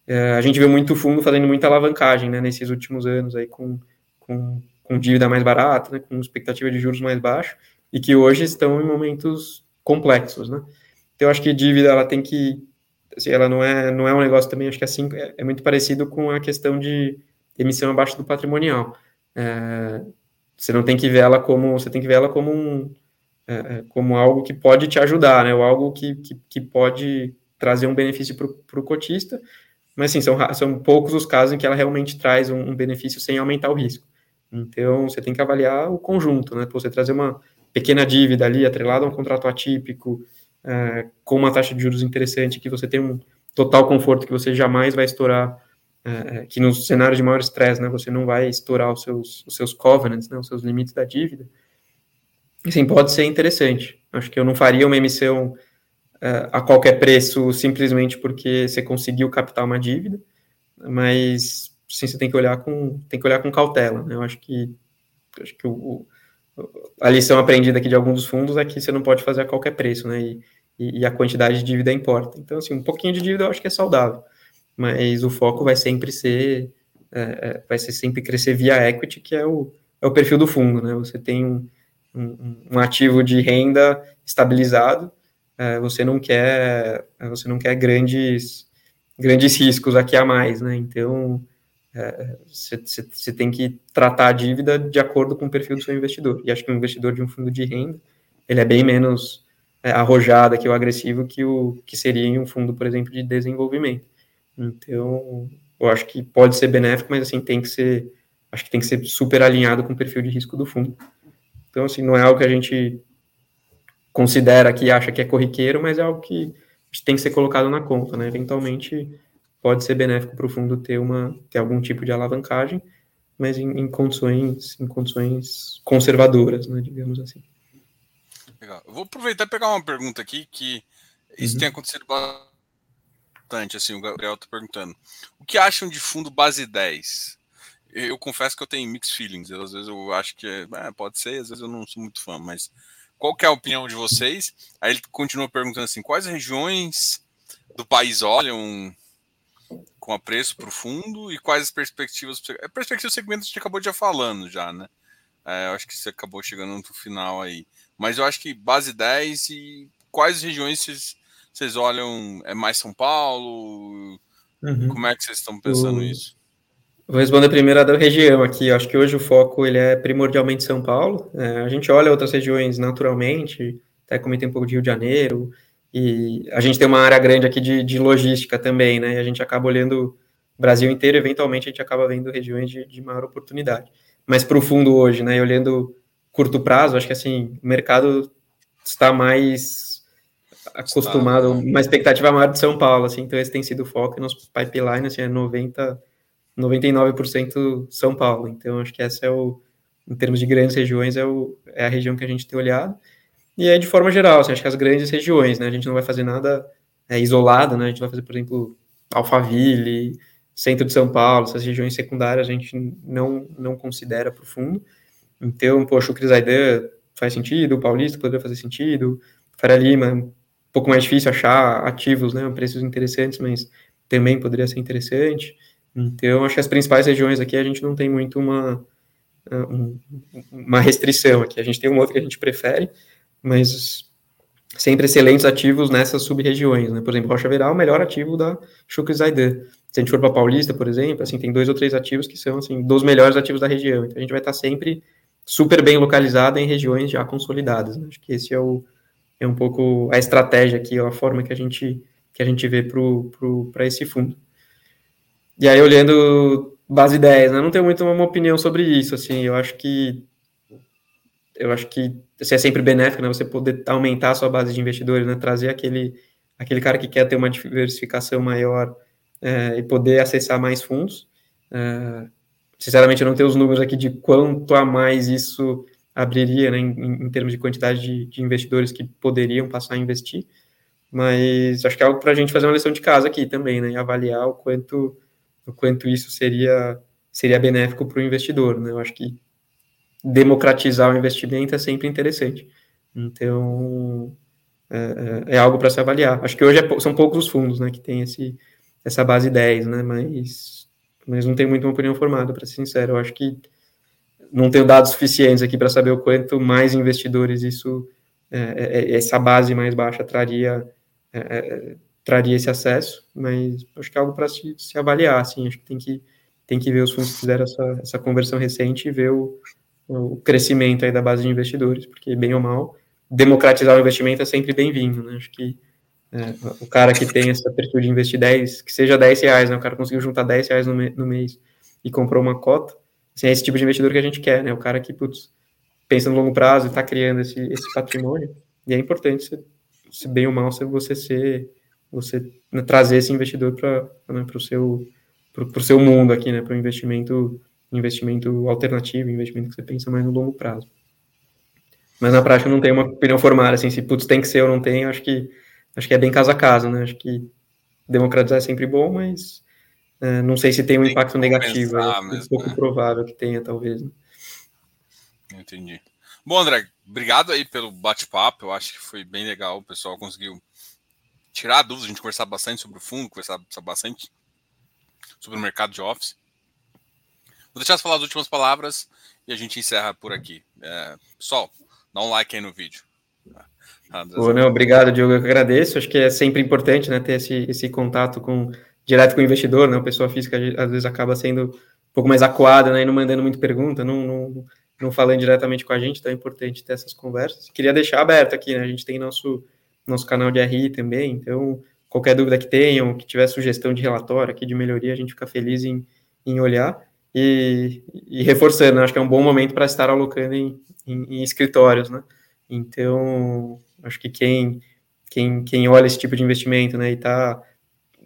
[SPEAKER 2] é, a gente viu muito fundo fazendo muita alavancagem, né, nesses últimos anos aí com, com, com dívida mais barata, né, com expectativa de juros mais baixo, e que hoje estão em momentos complexos, né. Então, eu acho que dívida, ela tem que, assim, ela não é, não é um negócio também, acho que assim, é, é muito parecido com a questão de emissão abaixo do patrimonial. É, você não tem que ver ela como, você tem que ver ela como um, é, é como algo que pode te ajudar, né, ou algo que, que, que pode trazer um benefício para o cotista, mas sim, são, são poucos os casos em que ela realmente traz um, um, benefício sem aumentar o risco. Então, você tem que avaliar o conjunto, né? Você trazer uma pequena dívida ali, atrelada a um contrato atípico, é, com uma taxa de juros interessante, que você tem um total conforto, que você jamais vai estourar, é, é que no cenário de maior estresse, né? Você não vai estourar os seus, os seus covenants, né? Os seus limites da dívida. Assim, pode ser interessante. Acho que eu não faria uma emissão uh, a qualquer preço simplesmente porque você conseguiu captar uma dívida, mas sim, você tem que olhar com tem que olhar com cautela. Né? Eu acho que acho que o, o, a lição aprendida aqui de alguns dos fundos é que você não pode fazer a qualquer preço, né? E, e, e a quantidade de dívida importa. Então, assim, um pouquinho de dívida eu acho que é saudável, mas o foco vai sempre ser é, vai ser sempre crescer via equity, que é o, é o perfil do fundo, né? Você tem um, um, um ativo de renda estabilizado é, você não quer é, você não quer grandes grandes riscos aqui a mais, né? Então você é, tem que tratar a dívida de acordo com o perfil do seu investidor. E acho que o investidor de um fundo de renda ele é bem menos é, arrojado que o agressivo que o que seria em um fundo, por exemplo, de desenvolvimento. Então, eu acho que pode ser benéfico, mas assim tem que ser acho que tem que ser super alinhado com o perfil de risco do fundo. Então, assim, não é algo que a gente considera que acha que é corriqueiro, mas é algo que tem que ser colocado na conta, né? Eventualmente pode ser benéfico para o fundo ter uma ter algum tipo de alavancagem, mas em, em, condições em condições conservadoras, né? Digamos assim.
[SPEAKER 1] Legal. Eu vou aproveitar e pegar uma pergunta aqui que isso uhum. tem acontecido bastante, assim, o Gabriel está perguntando. O que acham de fundo base 10? Eu confesso que eu tenho mixed feelings. Eu, às vezes eu acho que é, é, pode ser, às vezes eu não sou muito fã, mas qual que é a opinião de vocês? Aí ele continua perguntando assim: quais regiões do país olham com apreço para o fundo e quais as perspectivas? A perspectiva do segmento a gente acabou já falando já, né? É, eu acho que você acabou chegando no final aí. Mas eu acho que base 10 e quais regiões vocês, vocês olham? É mais São Paulo? Uhum. Como é que vocês estão pensando isso?
[SPEAKER 2] Vou responder primeiro a da região aqui. Eu acho que hoje o foco ele é primordialmente São Paulo. É, a gente olha outras regiões naturalmente, até comentei um pouco de Rio de Janeiro, e a gente tem uma área grande aqui de, de logística também, né? E a gente acaba olhando o Brasil inteiro, eventualmente a gente acaba vendo regiões de, de maior oportunidade. Mas para o fundo hoje, né? Olhando curto prazo, acho que assim, o mercado está mais acostumado, uma expectativa maior de São Paulo, assim, então esse tem sido o foco, e nosso pipeline, assim, é 90 99% São Paulo. Então, acho que essa é o, em termos de grandes regiões, é, o, é a região que a gente tem olhado. E é de forma geral, assim, acho que as grandes regiões, né? A gente não vai fazer nada é, isolado, né? A gente vai fazer, por exemplo, Alphaville, centro de São Paulo, essas regiões secundárias a gente não, não considera profundo. Então, poxa, o Cris Aidan faz sentido, o Paulista poderia fazer sentido, Faria Lima, um pouco mais difícil achar ativos, né? Preços interessantes, mas também poderia ser interessante. Então, acho que as principais regiões aqui a gente não tem muito uma, uma restrição aqui. A gente tem uma outra que a gente prefere, mas sempre excelentes ativos nessas sub-regiões, né? Por exemplo, Rocha Veral, o melhor ativo da Chucre Zaidan. Se a gente for para Paulista, por exemplo, assim, tem dois ou três ativos que são, assim, dos melhores ativos da região. Então, a gente vai estar sempre super bem localizado em regiões já consolidadas. Né? Acho que esse é, o, é um pouco a estratégia aqui, a forma que a gente, que a gente vê para esse fundo. E aí, olhando base 10, né, não tenho muito uma opinião sobre isso, assim, eu acho que eu acho que assim, é sempre benéfico, né, você poder aumentar a sua base de investidores, né, trazer aquele, aquele cara que quer ter uma diversificação maior é, e poder acessar mais fundos. É, sinceramente, eu não tenho os números aqui de quanto a mais isso abriria, né, em, em termos de quantidade de, de, investidores que poderiam passar a investir, mas acho que é algo para a gente fazer uma lição de casa aqui também, né, e avaliar o quanto o quanto isso seria, seria benéfico para o investidor. Né? Eu acho que democratizar o investimento é sempre interessante. Então, é, é, é algo para se avaliar. Acho que hoje é, são poucos os fundos né, que têm esse, essa base 10, né? Mas, mas não tenho muito uma opinião formada, para ser sincero. Eu acho que não tenho dados suficientes aqui para saber o quanto mais investidores isso, é, é, é essa base mais baixa traria, traria esse acesso, mas acho que é algo para se, se, avaliar, assim, acho que tem que, tem que ver os fundos que fizeram essa, essa conversão recente e ver o, o crescimento aí da base de investidores, porque bem ou mal, democratizar o investimento é sempre bem-vindo, né? Acho que é, o cara que tem essa perfil de investir 10, que seja 10 reais, né? O cara conseguiu juntar 10 reais no, me, no mês e comprou uma cota, assim, é esse tipo de investidor que a gente quer, né? O cara que, putz, pensa no longo prazo e está criando esse, esse patrimônio, e é importante, se, se bem ou mal, você ser, você né, trazer esse investidor para né, o seu, pro, seu mundo aqui, né? Para o investimento, investimento alternativo, investimento que você pensa mais no longo prazo. Mas na prática não tem uma opinião formada, assim, se putz, tem que ser ou não tem, acho que acho que é bem caso a caso, né? Acho que democratizar é sempre bom, mas é, não sei se tem um tem impacto negativo. É um pouco né? provável que tenha, talvez. Né?
[SPEAKER 1] Entendi. Bom, André, obrigado aí pelo bate-papo. Eu acho que foi bem legal. O pessoal conseguiu tirar dúvidas, a gente conversar bastante sobre o fundo, conversar bastante sobre o mercado de office. Vou deixar você falar as últimas palavras e a gente encerra por aqui. É, pessoal, dá um like aí no vídeo.
[SPEAKER 2] Não, obrigado, Diogo. Eu que agradeço. Acho que é sempre importante né, ter esse, esse contato com direto com o investidor, né? A pessoa física às vezes acaba sendo um pouco mais acuada, né? E não mandando muita pergunta, não, não, não falando diretamente com a gente, então é importante ter essas conversas. Queria deixar aberto aqui, né? A gente tem nosso, nosso canal de RI também, então qualquer dúvida que tenham, que tiver sugestão de relatório aqui de melhoria, a gente fica feliz em, em olhar. E, e reforçando, né? acho que é um bom momento para estar alocando em, em, em escritórios, né? Então, Acho que quem, quem, quem olha esse tipo de investimento, né, e está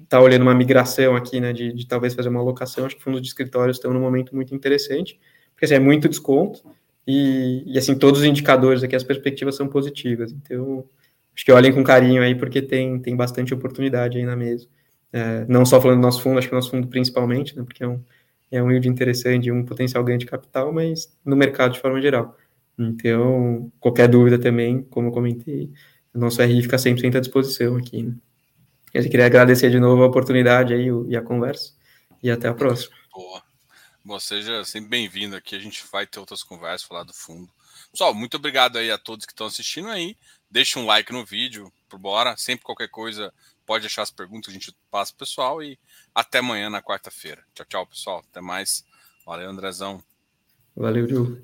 [SPEAKER 2] tá olhando uma migração aqui, né, de, de, talvez fazer uma alocação, acho que fundos de escritórios estão num momento muito interessante, porque assim, é muito desconto e, e assim, todos os indicadores aqui, as perspectivas são positivas. Então, acho que olhem com carinho aí, porque tem, tem bastante oportunidade aí na mesa. É, não só falando do nosso fundo, acho que o nosso fundo principalmente, né, porque é um, é um yield interessante, um potencial ganho de capital, mas no mercado de forma geral. Então, qualquer dúvida também, como eu comentei, o nosso RI fica 100% à disposição aqui. Né? Eu queria agradecer de novo a oportunidade aí e a conversa, e até a próxima.
[SPEAKER 1] Boa. Bom, seja sempre bem-vindo aqui, a gente vai ter outras conversas, falar do fundo. Pessoal, muito obrigado aí a todos que estão assistindo aí. Deixa um like no vídeo, por bora. Sempre qualquer coisa, pode deixar as perguntas, a gente passa pro pessoal e até amanhã na quarta-feira. Tchau, tchau, pessoal. Até mais. Valeu, Andrezão.
[SPEAKER 2] Valeu, Ju.